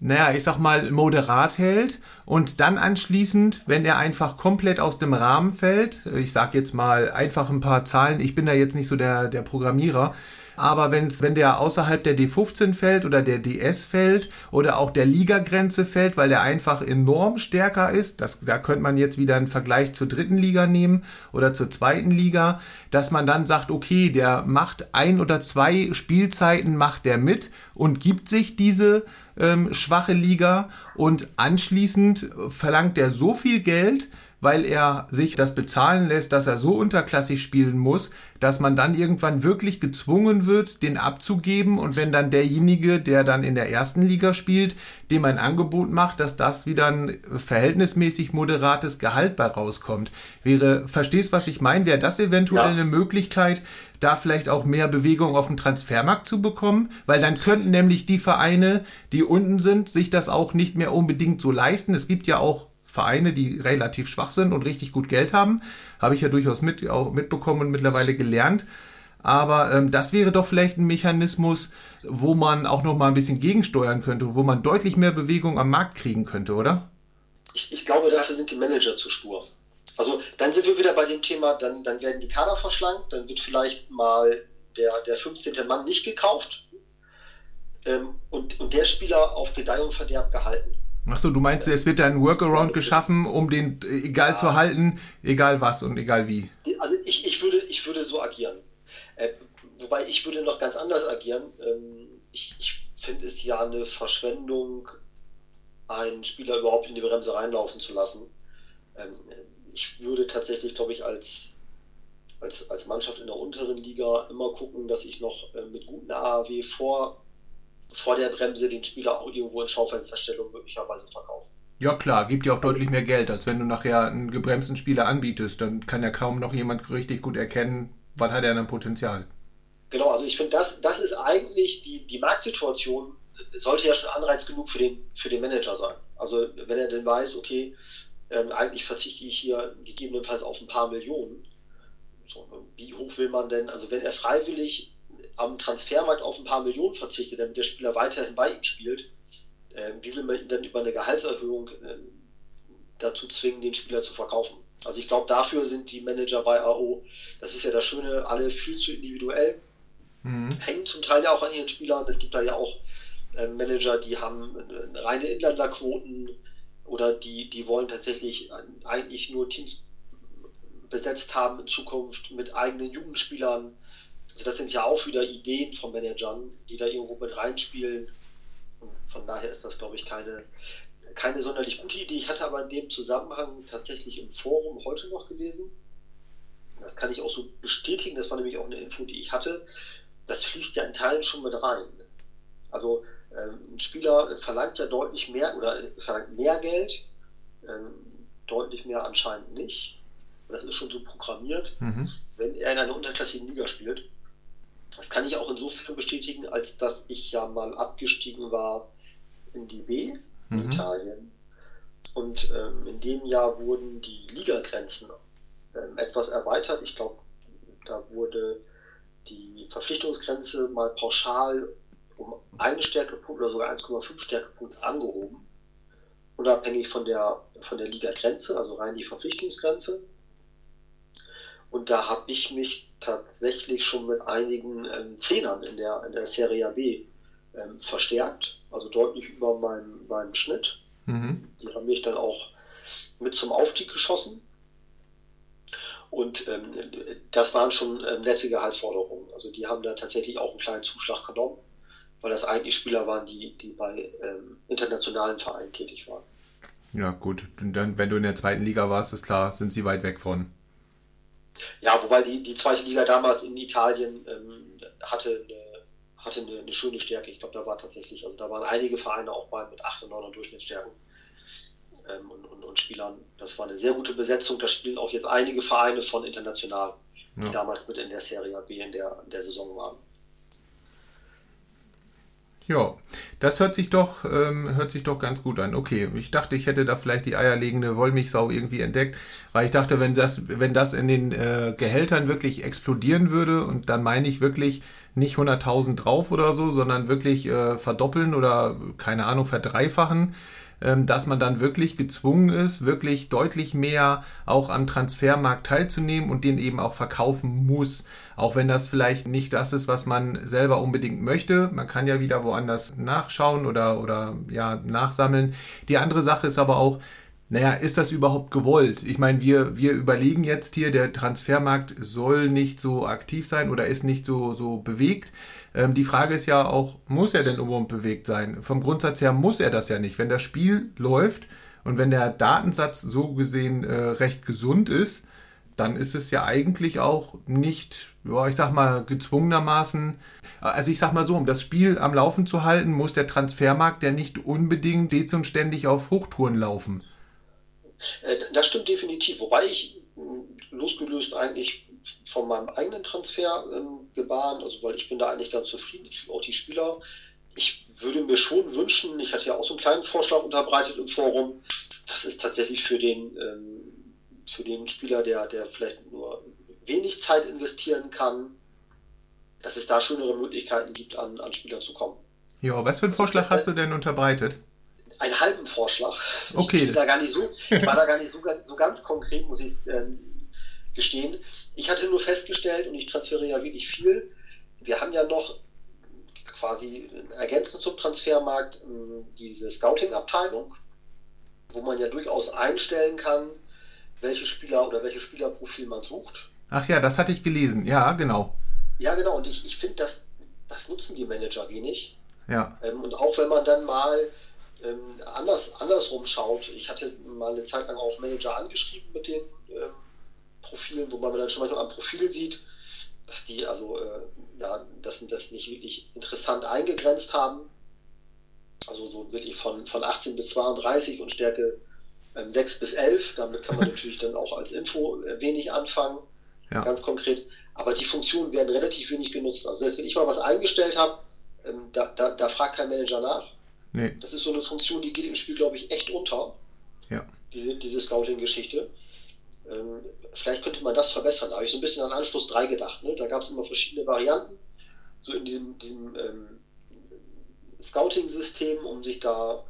naja, ich sag mal, moderat hält und dann anschließend, wenn er einfach komplett aus dem Rahmen fällt, ich sag jetzt mal einfach ein paar Zahlen, ich bin da jetzt nicht so der, der Programmierer, aber wenn's, wenn der außerhalb der D15 fällt oder der DS fällt oder auch der Ligagrenze fällt, weil der einfach enorm stärker ist, das, da könnte man jetzt wieder einen Vergleich zur dritten Liga nehmen oder zur zweiten Liga, dass man dann sagt, okay, der macht ein oder zwei Spielzeiten, macht der mit und gibt sich diese ähm, schwache Liga und anschließend verlangt der so viel Geld, weil er sich das bezahlen lässt, dass er so unterklassig spielen muss, dass man dann irgendwann wirklich gezwungen wird, den abzugeben und wenn dann derjenige, der dann in der ersten Liga spielt, dem ein Angebot macht, dass das wieder ein verhältnismäßig moderates Gehalt bei rauskommt. Wäre, verstehst was ich meine? Wäre das eventuell ja. eine Möglichkeit, da vielleicht auch mehr Bewegung auf dem Transfermarkt zu bekommen? Weil dann könnten nämlich die Vereine, die unten sind, sich das auch nicht mehr unbedingt so leisten. Es gibt ja auch Vereine, die relativ schwach sind und richtig gut Geld haben. Habe ich ja durchaus mit, auch mitbekommen und mittlerweile gelernt. Aber ähm, das wäre doch vielleicht ein Mechanismus, wo man auch noch mal ein bisschen gegensteuern könnte, wo man deutlich mehr Bewegung am Markt kriegen könnte, oder? Ich, ich glaube, dafür sind die Manager zu stur. Also dann sind wir wieder bei dem Thema, dann, dann werden die Kader verschlankt, dann wird vielleicht mal der, der 15. Mann nicht gekauft ähm, und, und der Spieler auf Gedeih und Verderb gehalten. Achso, du meinst, es wird ein Workaround geschaffen, um den äh, egal ja. zu halten, egal was und egal wie. Also ich, ich, würde, ich würde so agieren. Äh, wobei ich würde noch ganz anders agieren. Ähm, ich, ich finde es ja eine Verschwendung, einen Spieler überhaupt in die Bremse reinlaufen zu lassen. Ähm, ich würde tatsächlich, glaube ich, als, als, als Mannschaft in der unteren Liga immer gucken, dass ich noch äh, mit guten AAW vor vor der Bremse den Spieler auch irgendwo in Schaufensterstellung möglicherweise verkaufen. Ja klar, gibt ja auch deutlich mehr Geld, als wenn du nachher einen gebremsten Spieler anbietest. Dann kann ja kaum noch jemand richtig gut erkennen, was hat er denn Potenzial. Genau, also ich finde, das, das ist eigentlich die, die Marktsituation, sollte ja schon Anreiz genug für den, für den Manager sein. Also wenn er denn weiß, okay, ähm, eigentlich verzichte ich hier gegebenenfalls auf ein paar Millionen. So, wie hoch will man denn, also wenn er freiwillig am Transfermarkt auf ein paar Millionen verzichtet, damit der Spieler weiterhin bei ihm spielt, äh, wie will man ihn dann über eine Gehaltserhöhung äh, dazu zwingen, den Spieler zu verkaufen? Also ich glaube, dafür sind die Manager bei AO, das ist ja das Schöne, alle viel zu individuell, mhm. hängen zum Teil ja auch an ihren Spielern. Es gibt da ja auch äh, Manager, die haben äh, reine Inlanderquoten oder die, die wollen tatsächlich eigentlich nur Teams besetzt haben in Zukunft mit eigenen Jugendspielern also das sind ja auch wieder Ideen von Managern, die da irgendwo mit reinspielen. Und von daher ist das, glaube ich, keine, keine sonderlich gute Idee. Ich hatte aber in dem Zusammenhang tatsächlich im Forum heute noch gelesen. Das kann ich auch so bestätigen. Das war nämlich auch eine Info, die ich hatte. Das fließt ja in Teilen schon mit rein. Also ähm, ein Spieler verlangt ja deutlich mehr oder verlangt mehr Geld, ähm, deutlich mehr anscheinend nicht. Das ist schon so programmiert, mhm. wenn er in einer unterklassigen Liga spielt. Das kann ich auch insofern bestätigen, als dass ich ja mal abgestiegen war in die B in mhm. Italien. Und ähm, in dem Jahr wurden die Ligagrenzen ähm, etwas erweitert. Ich glaube, da wurde die Verpflichtungsgrenze mal pauschal um eine Stärkepunkt oder sogar 1,5 Stärkepunkt angehoben. Unabhängig von der, von der Ligagrenze, also rein die Verpflichtungsgrenze. Und da habe ich mich tatsächlich schon mit einigen ähm, Zehnern in der, in der Serie B ähm, verstärkt, also deutlich über meinem, meinem Schnitt. Mhm. Die haben mich dann auch mit zum Aufstieg geschossen. Und ähm, das waren schon ähm, nette Gehaltsforderungen. Also die haben da tatsächlich auch einen kleinen Zuschlag genommen, weil das eigentlich Spieler waren, die, die bei ähm, internationalen Vereinen tätig waren. Ja, gut. Und dann, wenn du in der zweiten Liga warst, ist klar, sind sie weit weg von. Ja, wobei die, die zweite Liga damals in Italien ähm, hatte, eine, hatte eine, eine, schöne Stärke. Ich glaube, da war tatsächlich, also da waren einige Vereine auch bei mit 8 und 9 Durchschnittsstärken ähm, und, und, und, Spielern. Das war eine sehr gute Besetzung. Da spielen auch jetzt einige Vereine von international, die ja. damals mit in der Serie B in der, in der Saison waren. Ja, das hört sich doch, ähm, hört sich doch ganz gut an. Okay, ich dachte, ich hätte da vielleicht die eierlegende Wollmilchsau irgendwie entdeckt, weil ich dachte, wenn das, wenn das in den äh, Gehältern wirklich explodieren würde, und dann meine ich wirklich nicht 100.000 drauf oder so, sondern wirklich äh, verdoppeln oder keine Ahnung, verdreifachen, dass man dann wirklich gezwungen ist, wirklich deutlich mehr auch am Transfermarkt teilzunehmen und den eben auch verkaufen muss. Auch wenn das vielleicht nicht das ist, was man selber unbedingt möchte. Man kann ja wieder woanders nachschauen oder, oder ja, nachsammeln. Die andere Sache ist aber auch, naja, ist das überhaupt gewollt? Ich meine, wir, wir überlegen jetzt hier, der Transfermarkt soll nicht so aktiv sein oder ist nicht so, so bewegt. Ähm, die Frage ist ja auch, muss er denn überhaupt bewegt sein? Vom Grundsatz her muss er das ja nicht. Wenn das Spiel läuft und wenn der Datensatz so gesehen äh, recht gesund ist, dann ist es ja eigentlich auch nicht, ja, ich sag mal, gezwungenermaßen. Also ich sag mal so, um das Spiel am Laufen zu halten, muss der Transfermarkt ja nicht unbedingt dez und ständig auf Hochtouren laufen. Äh, das stimmt definitiv, wobei ich losgelöst eigentlich von meinem eigenen Transfer ähm, gebaren, also weil ich bin da eigentlich ganz zufrieden, ich kriege auch die Spieler. Ich würde mir schon wünschen, ich hatte ja auch so einen kleinen Vorschlag unterbreitet im Forum, das ist tatsächlich für den, ähm, für den Spieler, der, der vielleicht nur wenig Zeit investieren kann, dass es da schönere Möglichkeiten gibt, an, an Spieler zu kommen. Ja, was für einen Vorschlag hast du denn unterbreitet? Einen halben Vorschlag. Okay. Ich, da gar nicht so, ich war da gar nicht so, so ganz konkret, muss ich ähm, gestehen. Ich hatte nur festgestellt, und ich transferiere ja wirklich viel, wir haben ja noch quasi ergänzend zum Transfermarkt ähm, diese Scouting-Abteilung, wo man ja durchaus einstellen kann, welche Spieler oder welches Spielerprofil man sucht. Ach ja, das hatte ich gelesen. Ja, genau. Ja, genau. Und ich, ich finde, das, das nutzen die Manager wenig. Ja. Ähm, und auch wenn man dann mal ähm, anders, andersrum schaut, ich hatte mal eine Zeit lang auch Manager angeschrieben mit den ähm, Profilen, wo man dann schon manchmal am Profil sieht, dass die also äh, ja, das, das nicht wirklich interessant eingegrenzt haben. Also so wirklich von, von 18 bis 32 und Stärke ähm, 6 bis 11. Damit kann man natürlich dann auch als Info äh, wenig anfangen, ja. ganz konkret. Aber die Funktionen werden relativ wenig genutzt. Also selbst wenn ich mal was eingestellt habe, ähm, da, da, da, fragt kein Manager nach. Nee. Das ist so eine Funktion, die geht im Spiel, glaube ich, echt unter. Ja. Diese, diese Scouting-Geschichte. Ähm, vielleicht könnte man das verbessern. Da habe ich so ein bisschen an Anschluss 3 gedacht. Ne? Da gab es immer verschiedene Varianten, so in diesem, diesem ähm, Scouting-System, um sich da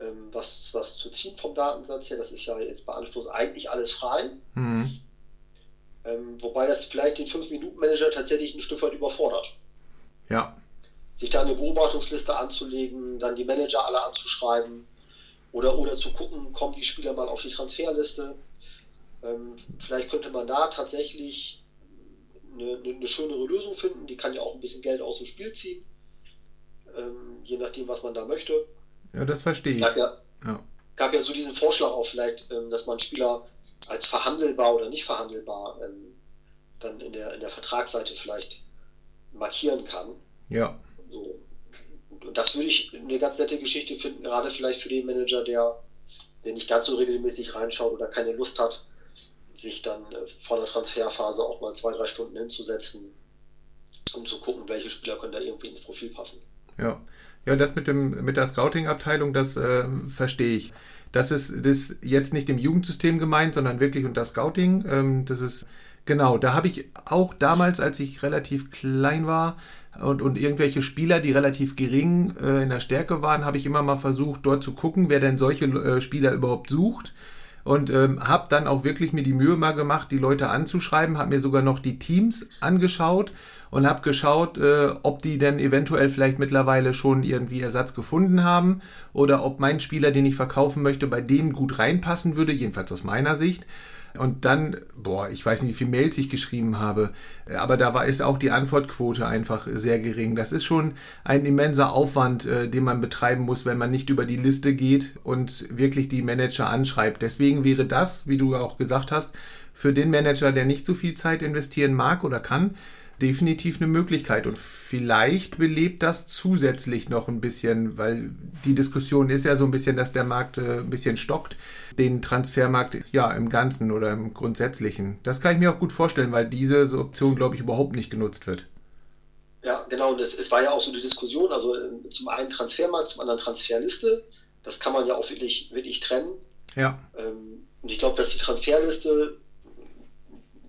ähm, was, was zu ziehen vom Datensatz her. Das ist ja jetzt bei Anschluss eigentlich alles frei. Mhm. Ähm, wobei das vielleicht den 5-Minuten-Manager tatsächlich ein Stück weit überfordert. Ja. Sich da eine Beobachtungsliste anzulegen, dann die Manager alle anzuschreiben oder, oder zu gucken, kommen die Spieler mal auf die Transferliste ähm, vielleicht könnte man da tatsächlich eine, eine, schönere Lösung finden. Die kann ja auch ein bisschen Geld aus dem Spiel ziehen, ähm, je nachdem, was man da möchte. Ja, das verstehe ich. Gab ja, ja. gab ja so diesen Vorschlag auch vielleicht, ähm, dass man Spieler als verhandelbar oder nicht verhandelbar ähm, dann in der, in der Vertragsseite vielleicht markieren kann. Ja. So. Und das würde ich eine ganz nette Geschichte finden, gerade vielleicht für den Manager, der, der nicht ganz so regelmäßig reinschaut oder keine Lust hat, sich dann äh, vor der Transferphase auch mal zwei, drei Stunden hinzusetzen, um zu gucken, welche Spieler können da irgendwie ins Profil passen. Ja, ja, das mit dem mit der Scouting-Abteilung, das äh, verstehe ich. Das ist das jetzt nicht im Jugendsystem gemeint, sondern wirklich unter Scouting. Ähm, das ist genau. Da habe ich auch damals, als ich relativ klein war und, und irgendwelche Spieler, die relativ gering äh, in der Stärke waren, habe ich immer mal versucht, dort zu gucken, wer denn solche äh, Spieler überhaupt sucht und ähm, habe dann auch wirklich mir die Mühe mal gemacht, die Leute anzuschreiben, habe mir sogar noch die Teams angeschaut und habe geschaut, äh, ob die denn eventuell vielleicht mittlerweile schon irgendwie Ersatz gefunden haben oder ob mein Spieler, den ich verkaufen möchte, bei denen gut reinpassen würde, jedenfalls aus meiner Sicht. Und dann, boah, ich weiß nicht, wie viele Mails ich geschrieben habe, aber da war ist auch die Antwortquote einfach sehr gering. Das ist schon ein immenser Aufwand, äh, den man betreiben muss, wenn man nicht über die Liste geht und wirklich die Manager anschreibt. Deswegen wäre das, wie du auch gesagt hast, für den Manager, der nicht so viel Zeit investieren mag oder kann, definitiv eine Möglichkeit. Und vielleicht belebt das zusätzlich noch ein bisschen, weil die Diskussion ist ja so ein bisschen, dass der Markt äh, ein bisschen stockt, den Transfermarkt ja im Ganzen oder im Grundsätzlichen. Das kann ich mir auch gut vorstellen, weil diese Option, glaube ich, überhaupt nicht genutzt wird. Ja, genau. Und es, es war ja auch so die Diskussion, also äh, zum einen Transfermarkt, zum anderen Transferliste. Das kann man ja auch wirklich, wirklich trennen. Ja. Ähm, und ich glaube, dass die Transferliste,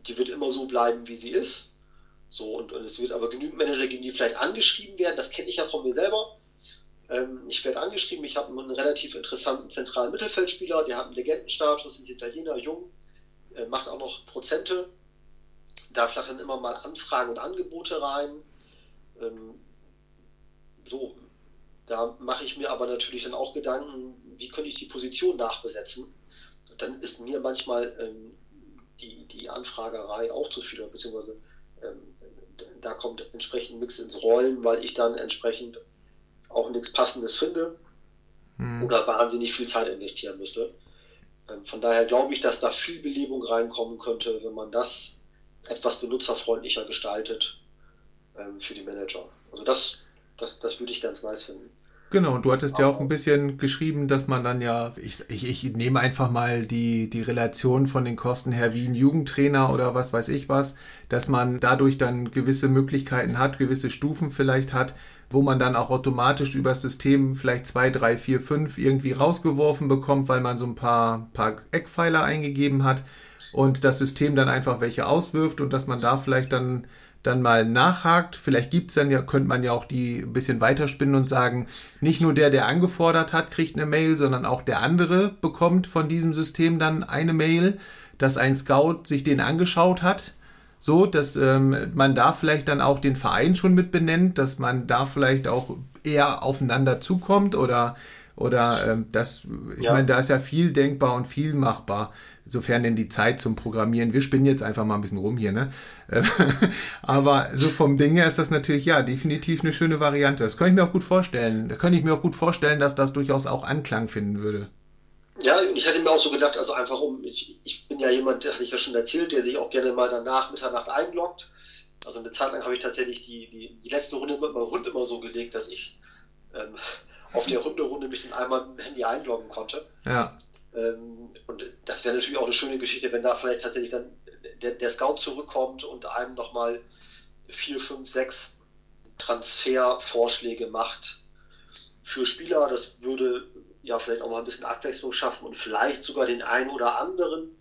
die wird immer so bleiben, wie sie ist. So, und, und es wird aber genügend Manager geben, die vielleicht angeschrieben werden. Das kenne ich ja von mir selber. Ähm, ich werde angeschrieben, ich habe einen relativ interessanten zentralen Mittelfeldspieler, der hat einen Legendenstatus, ist Italiener, jung, äh, macht auch noch Prozente. Da flattern immer mal Anfragen und Angebote rein. Ähm, so, da mache ich mir aber natürlich dann auch Gedanken, wie könnte ich die Position nachbesetzen. dann ist mir manchmal ähm, die, die Anfragerei auch zu viel, beziehungsweise ähm, da kommt entsprechend nichts ins Rollen, weil ich dann entsprechend auch nichts Passendes finde hm. oder wahnsinnig viel Zeit investieren müsste. Ähm, von daher glaube ich, dass da viel Belebung reinkommen könnte, wenn man das etwas benutzerfreundlicher gestaltet ähm, für die Manager. Also das, das, das würde ich ganz nice finden. Genau, und du hattest ja auch ein bisschen geschrieben, dass man dann ja, ich, ich, ich nehme einfach mal die, die Relation von den Kosten her wie ein Jugendtrainer oder was weiß ich was, dass man dadurch dann gewisse Möglichkeiten hat, gewisse Stufen vielleicht hat, wo man dann auch automatisch über das System vielleicht zwei, drei, vier, fünf irgendwie rausgeworfen bekommt, weil man so ein paar, paar Eckpfeiler eingegeben hat und das System dann einfach welche auswirft und dass man da vielleicht dann dann mal nachhakt. Vielleicht gibt es dann ja, könnte man ja auch die ein bisschen weiterspinnen und sagen, nicht nur der, der angefordert hat, kriegt eine Mail, sondern auch der andere bekommt von diesem System dann eine Mail, dass ein Scout sich den angeschaut hat. So, dass ähm, man da vielleicht dann auch den Verein schon mit benennt, dass man da vielleicht auch eher aufeinander zukommt oder oder ähm, das, ich ja. meine, da ist ja viel denkbar und viel machbar sofern denn die Zeit zum Programmieren, wir spinnen jetzt einfach mal ein bisschen rum hier, ne? Aber so vom Ding her ist das natürlich, ja, definitiv eine schöne Variante. Das könnte ich mir auch gut vorstellen. Da könnte ich mir auch gut vorstellen, dass das durchaus auch Anklang finden würde. Ja, und ich hatte mir auch so gedacht, also einfach um, ich, ich bin ja jemand, der hatte ich ja schon erzählt, der sich auch gerne mal danach Mitternacht einloggt. Also eine Zeit lang habe ich tatsächlich die, die, die letzte Runde mit meinem Hund immer so gelegt, dass ich ähm, auf der Hunderunde mich dann einmal mit dem Handy einloggen konnte. Ja. Ähm, und das wäre natürlich auch eine schöne Geschichte, wenn da vielleicht tatsächlich dann der, der Scout zurückkommt und einem nochmal vier, fünf, sechs Transfervorschläge macht für Spieler. Das würde ja vielleicht auch mal ein bisschen Abwechslung schaffen und vielleicht sogar den einen oder anderen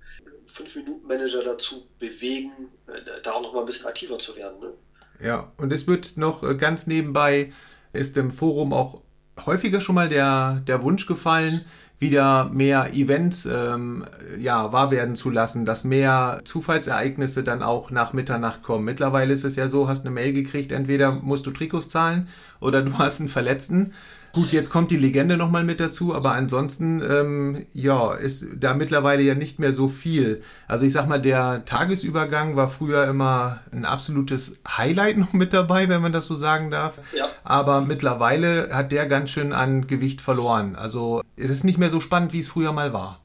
5-Minuten-Manager dazu bewegen, äh, da auch noch mal ein bisschen aktiver zu werden. Ne? Ja, und es wird noch äh, ganz nebenbei, ist im Forum auch häufiger schon mal der, der Wunsch gefallen, wieder mehr Events ähm, ja, wahr werden zu lassen, dass mehr Zufallsereignisse dann auch nach Mitternacht kommen. Mittlerweile ist es ja so, hast eine Mail gekriegt, entweder musst du Trikots zahlen oder du hast einen Verletzten. Gut, jetzt kommt die Legende nochmal mit dazu, aber ansonsten, ähm, ja, ist da mittlerweile ja nicht mehr so viel. Also ich sag mal, der Tagesübergang war früher immer ein absolutes Highlight noch mit dabei, wenn man das so sagen darf. Ja. Aber mittlerweile hat der ganz schön an Gewicht verloren. Also es ist nicht mehr so spannend, wie es früher mal war.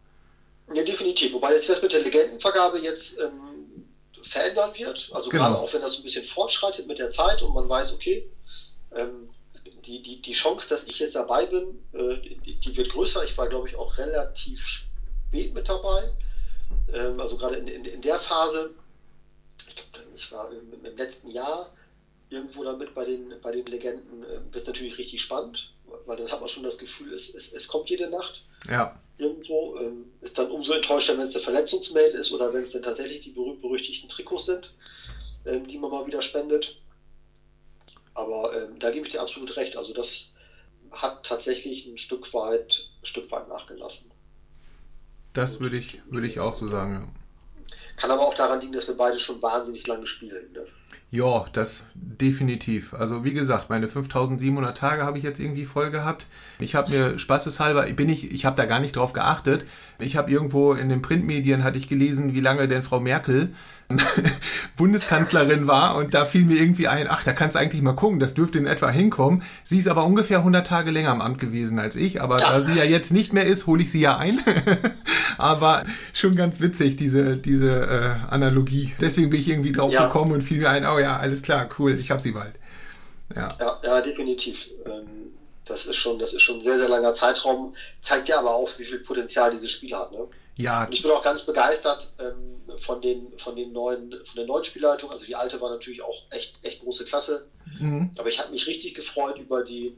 Ja, definitiv. Wobei sich das mit der Legendenvergabe jetzt ähm, verändern wird. Also genau. gerade auch wenn das ein bisschen fortschreitet mit der Zeit und man weiß, okay, ähm, die, die, die Chance, dass ich jetzt dabei bin, äh, die, die, wird größer. Ich war, glaube ich, auch relativ spät mit dabei. Ähm, also gerade in, in, in, der Phase, ich war im, im, letzten Jahr irgendwo damit bei den, bei den Legenden, äh, wird es natürlich richtig spannend, weil dann hat man schon das Gefühl, es, es, es kommt jede Nacht. Ja. Irgendwo ähm, ist dann umso enttäuschter, wenn es eine Verletzungsmail ist oder wenn es dann tatsächlich die berühmt-berüchtigten Trikots sind, ähm, die man mal wieder spendet. Aber ähm, da gebe ich dir absolut recht. Also das hat tatsächlich ein Stück weit, Stück weit nachgelassen. Das würde ich, würde ich auch so sagen. Kann aber auch daran liegen, dass wir beide schon wahnsinnig lange spielen. Ne? Ja, das definitiv. Also wie gesagt, meine 5700 Tage habe ich jetzt irgendwie voll gehabt. Ich habe mir spaßeshalber, bin ich, ich habe da gar nicht drauf geachtet. Ich habe irgendwo in den Printmedien hatte ich gelesen, wie lange denn Frau Merkel Bundeskanzlerin war und da fiel mir irgendwie ein, ach, da kannst du eigentlich mal gucken, das dürfte in etwa hinkommen. Sie ist aber ungefähr 100 Tage länger im Amt gewesen als ich, aber ja. da sie ja jetzt nicht mehr ist, hole ich sie ja ein. aber schon ganz witzig, diese, diese äh, Analogie. Deswegen bin ich irgendwie drauf ja. gekommen und fiel mir ein, oh ja, alles klar, cool, ich habe sie bald. Ja, ja, ja definitiv. Ähm, das ist schon, das ist schon ein sehr, sehr langer Zeitraum, zeigt ja aber auch, wie viel Potenzial dieses Spiel hat. Ne? Ja. Und ich bin auch ganz begeistert ähm, von den, von den neuen, von der neuen Spielleitung. Also die alte war natürlich auch echt, echt große Klasse. Mhm. Aber ich habe mich richtig gefreut über die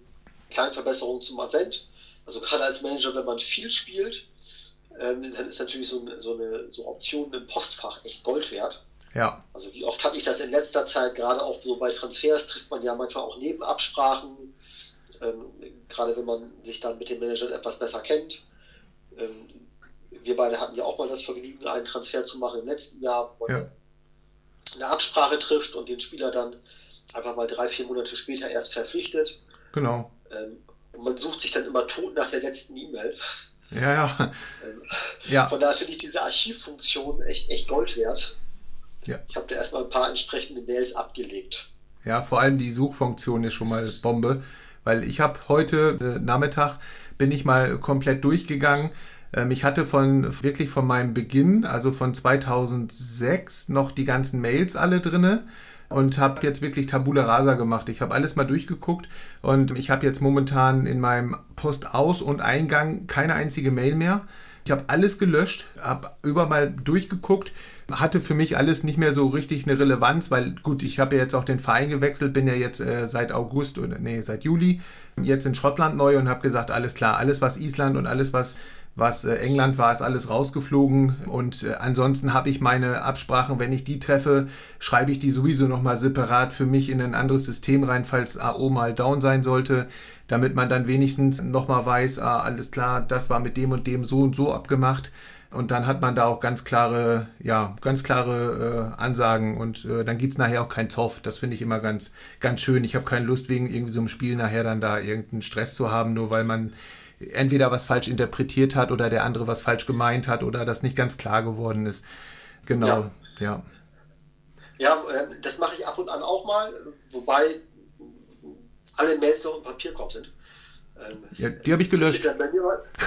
kleinen Verbesserungen zum Advent. Also gerade als Manager, wenn man viel spielt, ähm, dann ist natürlich so eine, so eine so Option im Postfach echt Gold wert. Ja. Also wie oft hatte ich das in letzter Zeit, gerade auch so bei Transfers trifft man ja manchmal auch Nebenabsprachen, ähm, gerade wenn man sich dann mit den Managern etwas besser kennt. Ähm, wir beide hatten ja auch mal das Vergnügen, einen Transfer zu machen im letzten Jahr, wo man ja. eine Absprache trifft und den Spieler dann einfach mal drei, vier Monate später erst verpflichtet. Genau. Ähm, und man sucht sich dann immer tot nach der letzten E-Mail. Ja, ja. Ähm, ja. Von daher finde ich diese Archivfunktion echt, echt Gold wert. Ja. Ich habe da erstmal ein paar entsprechende Mails abgelegt. Ja, vor allem die Suchfunktion ist schon mal Bombe, weil ich habe heute äh, Nachmittag bin ich mal komplett durchgegangen ähm, ich hatte von wirklich von meinem Beginn, also von 2006, noch die ganzen Mails alle drinne und habe jetzt wirklich Tabula Rasa gemacht. Ich habe alles mal durchgeguckt und ich habe jetzt momentan in meinem Postaus- und Eingang keine einzige Mail mehr. Ich habe alles gelöscht, habe überall durchgeguckt, hatte für mich alles nicht mehr so richtig eine Relevanz, weil gut, ich habe ja jetzt auch den Verein gewechselt, bin ja jetzt äh, seit August oder nee, seit Juli jetzt in Schottland neu und habe gesagt, alles klar, alles was Island und alles was was äh, England war, ist alles rausgeflogen. Und äh, ansonsten habe ich meine Absprachen, wenn ich die treffe, schreibe ich die sowieso nochmal separat für mich in ein anderes System rein, falls AO mal down sein sollte, damit man dann wenigstens nochmal weiß, ah, alles klar, das war mit dem und dem so und so abgemacht. Und dann hat man da auch ganz klare, ja, ganz klare äh, Ansagen und äh, dann gibt es nachher auch keinen Zoff. Das finde ich immer ganz, ganz schön. Ich habe keine Lust, wegen irgendwie so einem Spiel nachher dann da irgendeinen Stress zu haben, nur weil man entweder was falsch interpretiert hat oder der andere was falsch gemeint hat oder das nicht ganz klar geworden ist. Genau, ja. Ja, ja äh, das mache ich ab und an auch mal, wobei alle Mails noch im Papierkorb sind. Ähm, ja, die habe ich gelöscht.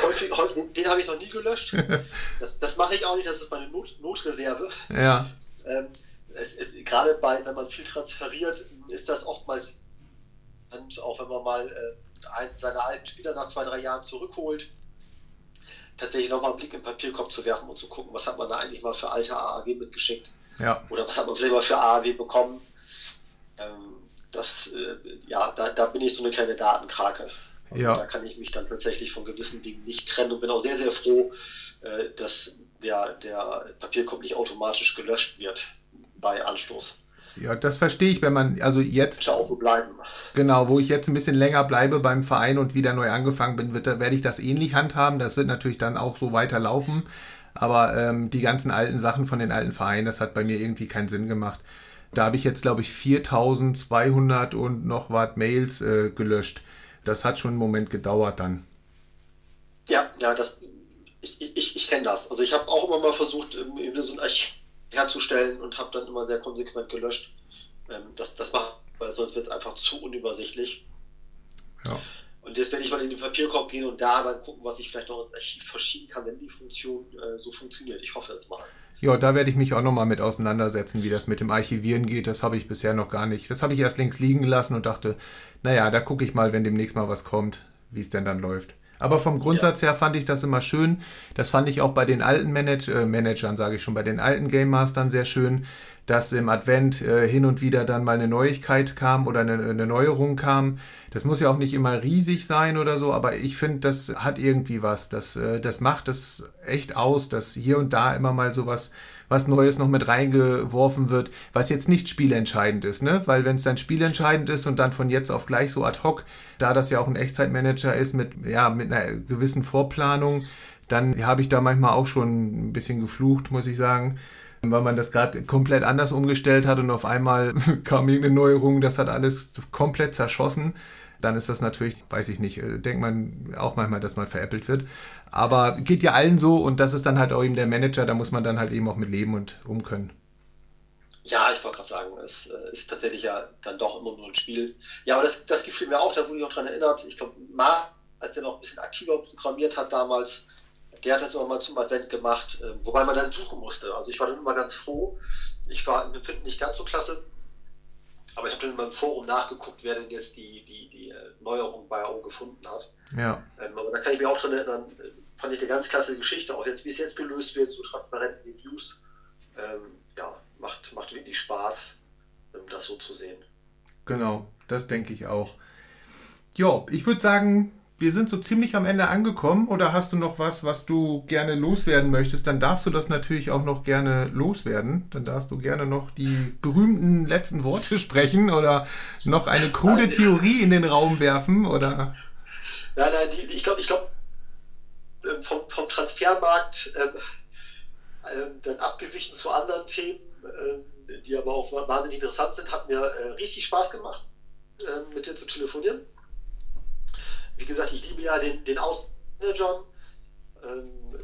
Häufig, häufig, den habe ich noch nie gelöscht. Das, das mache ich auch nicht, das ist meine Not, Notreserve. Ja. Ähm, es, es, gerade bei, wenn man viel transferiert, ist das oftmals, und auch wenn man mal äh, seine alten Spieler nach zwei, drei Jahren zurückholt, tatsächlich nochmal einen Blick im Papierkorb zu werfen und zu gucken, was hat man da eigentlich mal für alte AAW mitgeschickt. Ja. Oder was hat man vielleicht mal für AAW bekommen. Ähm, das, äh, ja, da, da bin ich so eine kleine Datenkrake. Also ja. Da kann ich mich dann tatsächlich von gewissen Dingen nicht trennen und bin auch sehr, sehr froh, äh, dass der, der Papierkorb nicht automatisch gelöscht wird bei Anstoß. Ja, das verstehe ich, wenn man, also jetzt. Ich auch so bleiben. Genau, wo ich jetzt ein bisschen länger bleibe beim Verein und wieder neu angefangen bin, wird, werde ich das ähnlich handhaben. Das wird natürlich dann auch so weiterlaufen. Aber ähm, die ganzen alten Sachen von den alten Vereinen, das hat bei mir irgendwie keinen Sinn gemacht. Da habe ich jetzt, glaube ich, 4200 und noch was Mails äh, gelöscht. Das hat schon einen Moment gedauert dann. Ja, ja, das, ich, ich, ich kenne das. Also ich habe auch immer mal versucht, eben so ein Archiv herzustellen und habe dann immer sehr konsequent gelöscht. Ähm, das, das macht, weil sonst wird es einfach zu unübersichtlich. Ja. Und jetzt werde ich mal in den Papierkorb gehen und da dann gucken, was ich vielleicht noch ins Archiv verschieben kann, wenn die Funktion äh, so funktioniert. Ich hoffe es mal. Ja, da werde ich mich auch nochmal mit auseinandersetzen, wie das mit dem Archivieren geht. Das habe ich bisher noch gar nicht. Das habe ich erst links liegen gelassen und dachte, naja, da gucke ich mal, wenn demnächst mal was kommt, wie es denn dann läuft. Aber vom Grundsatz ja. her fand ich das immer schön. Das fand ich auch bei den alten Manage äh, Managern, sage ich schon, bei den alten Game Mastern sehr schön, dass im Advent äh, hin und wieder dann mal eine Neuigkeit kam oder eine, eine, Neuerung kam. Das muss ja auch nicht immer riesig sein oder so, aber ich finde, das hat irgendwie was. Das, äh, das macht es echt aus, dass hier und da immer mal sowas was Neues noch mit reingeworfen wird, was jetzt nicht spielentscheidend ist, ne? Weil wenn es dann spielentscheidend ist und dann von jetzt auf gleich so ad hoc, da das ja auch ein Echtzeitmanager ist mit, ja, mit einer gewissen Vorplanung, dann habe ich da manchmal auch schon ein bisschen geflucht, muss ich sagen. weil man das gerade komplett anders umgestellt hat und auf einmal kam irgendeine Neuerung, das hat alles komplett zerschossen. Dann ist das natürlich, weiß ich nicht, äh, denkt man auch manchmal, dass man veräppelt wird. Aber geht ja allen so und das ist dann halt auch eben der Manager, da muss man dann halt eben auch mit leben und um können. Ja, ich wollte gerade sagen, es äh, ist tatsächlich ja dann doch immer nur ein Spiel. Ja, aber das, das gefiel mir auch, da wurde ich auch dran erinnert. Ich glaube, Marc, als er noch ein bisschen aktiver programmiert hat damals, der hat das auch mal zum Advent gemacht, äh, wobei man dann suchen musste. Also ich war dann immer ganz froh. Ich war im Befinden nicht ganz so klasse, aber ich habe dann in meinem Forum nachgeguckt, wer denn jetzt die, die, die äh, Neuerung bei AO gefunden hat. Ja. Ähm, aber da kann ich mich auch dran erinnern, fand ich eine ganz klasse Geschichte, auch jetzt, wie es jetzt gelöst wird, so transparent in den News. Ähm, ja, macht, macht wirklich Spaß, das so zu sehen. Genau, das denke ich auch. Ja, ich würde sagen, wir sind so ziemlich am Ende angekommen. Oder hast du noch was, was du gerne loswerden möchtest? Dann darfst du das natürlich auch noch gerne loswerden. Dann darfst du gerne noch die berühmten letzten Worte sprechen oder noch eine krude Theorie in den Raum werfen oder. Nein, nein, die, ich glaube, ich glaube, ähm, vom, vom Transfermarkt ähm, ähm, dann abgewichen zu anderen Themen ähm, die aber auch wahnsinnig interessant sind. Hat mir äh, richtig Spaß gemacht, ähm, mit dir zu telefonieren. Wie gesagt, ich liebe ja den, den Außenmanager. Ähm,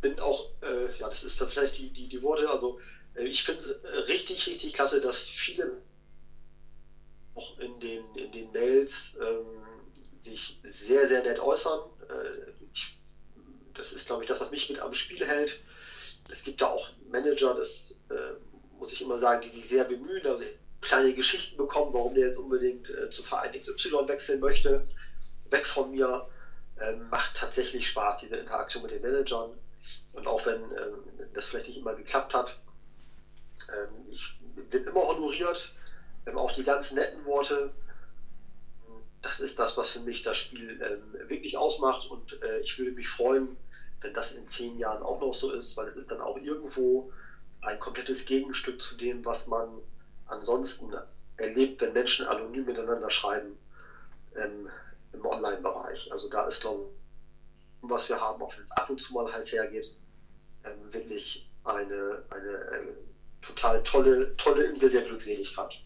bin auch, äh, ja, das ist dann vielleicht die, die, die Worte, also äh, ich finde es richtig, richtig klasse, dass viele auch in den, in den Mails ähm, sich sehr, sehr nett äußern. Äh, das ist, glaube ich, das, was mich mit am Spiel hält. Es gibt ja auch Manager, das äh, muss ich immer sagen, die sich sehr bemühen, also kleine Geschichten bekommen, warum der jetzt unbedingt äh, zu Verein XY wechseln möchte, weg von mir. Ähm, macht tatsächlich Spaß, diese Interaktion mit den Managern. Und auch wenn ähm, das vielleicht nicht immer geklappt hat, ähm, ich bin immer honoriert, ähm, auch die ganz netten Worte. Das ist das, was für mich das Spiel ähm, wirklich ausmacht. Und äh, ich würde mich freuen, wenn das in zehn Jahren auch noch so ist, weil es ist dann auch irgendwo ein komplettes Gegenstück zu dem, was man ansonsten erlebt, wenn Menschen anonym miteinander schreiben ähm, im Online-Bereich. Also da ist, ich, was wir haben, auch wenn es ab und zu mal heiß hergeht, ähm, wirklich eine, eine, eine, total tolle, tolle Insel der Glückseligkeit.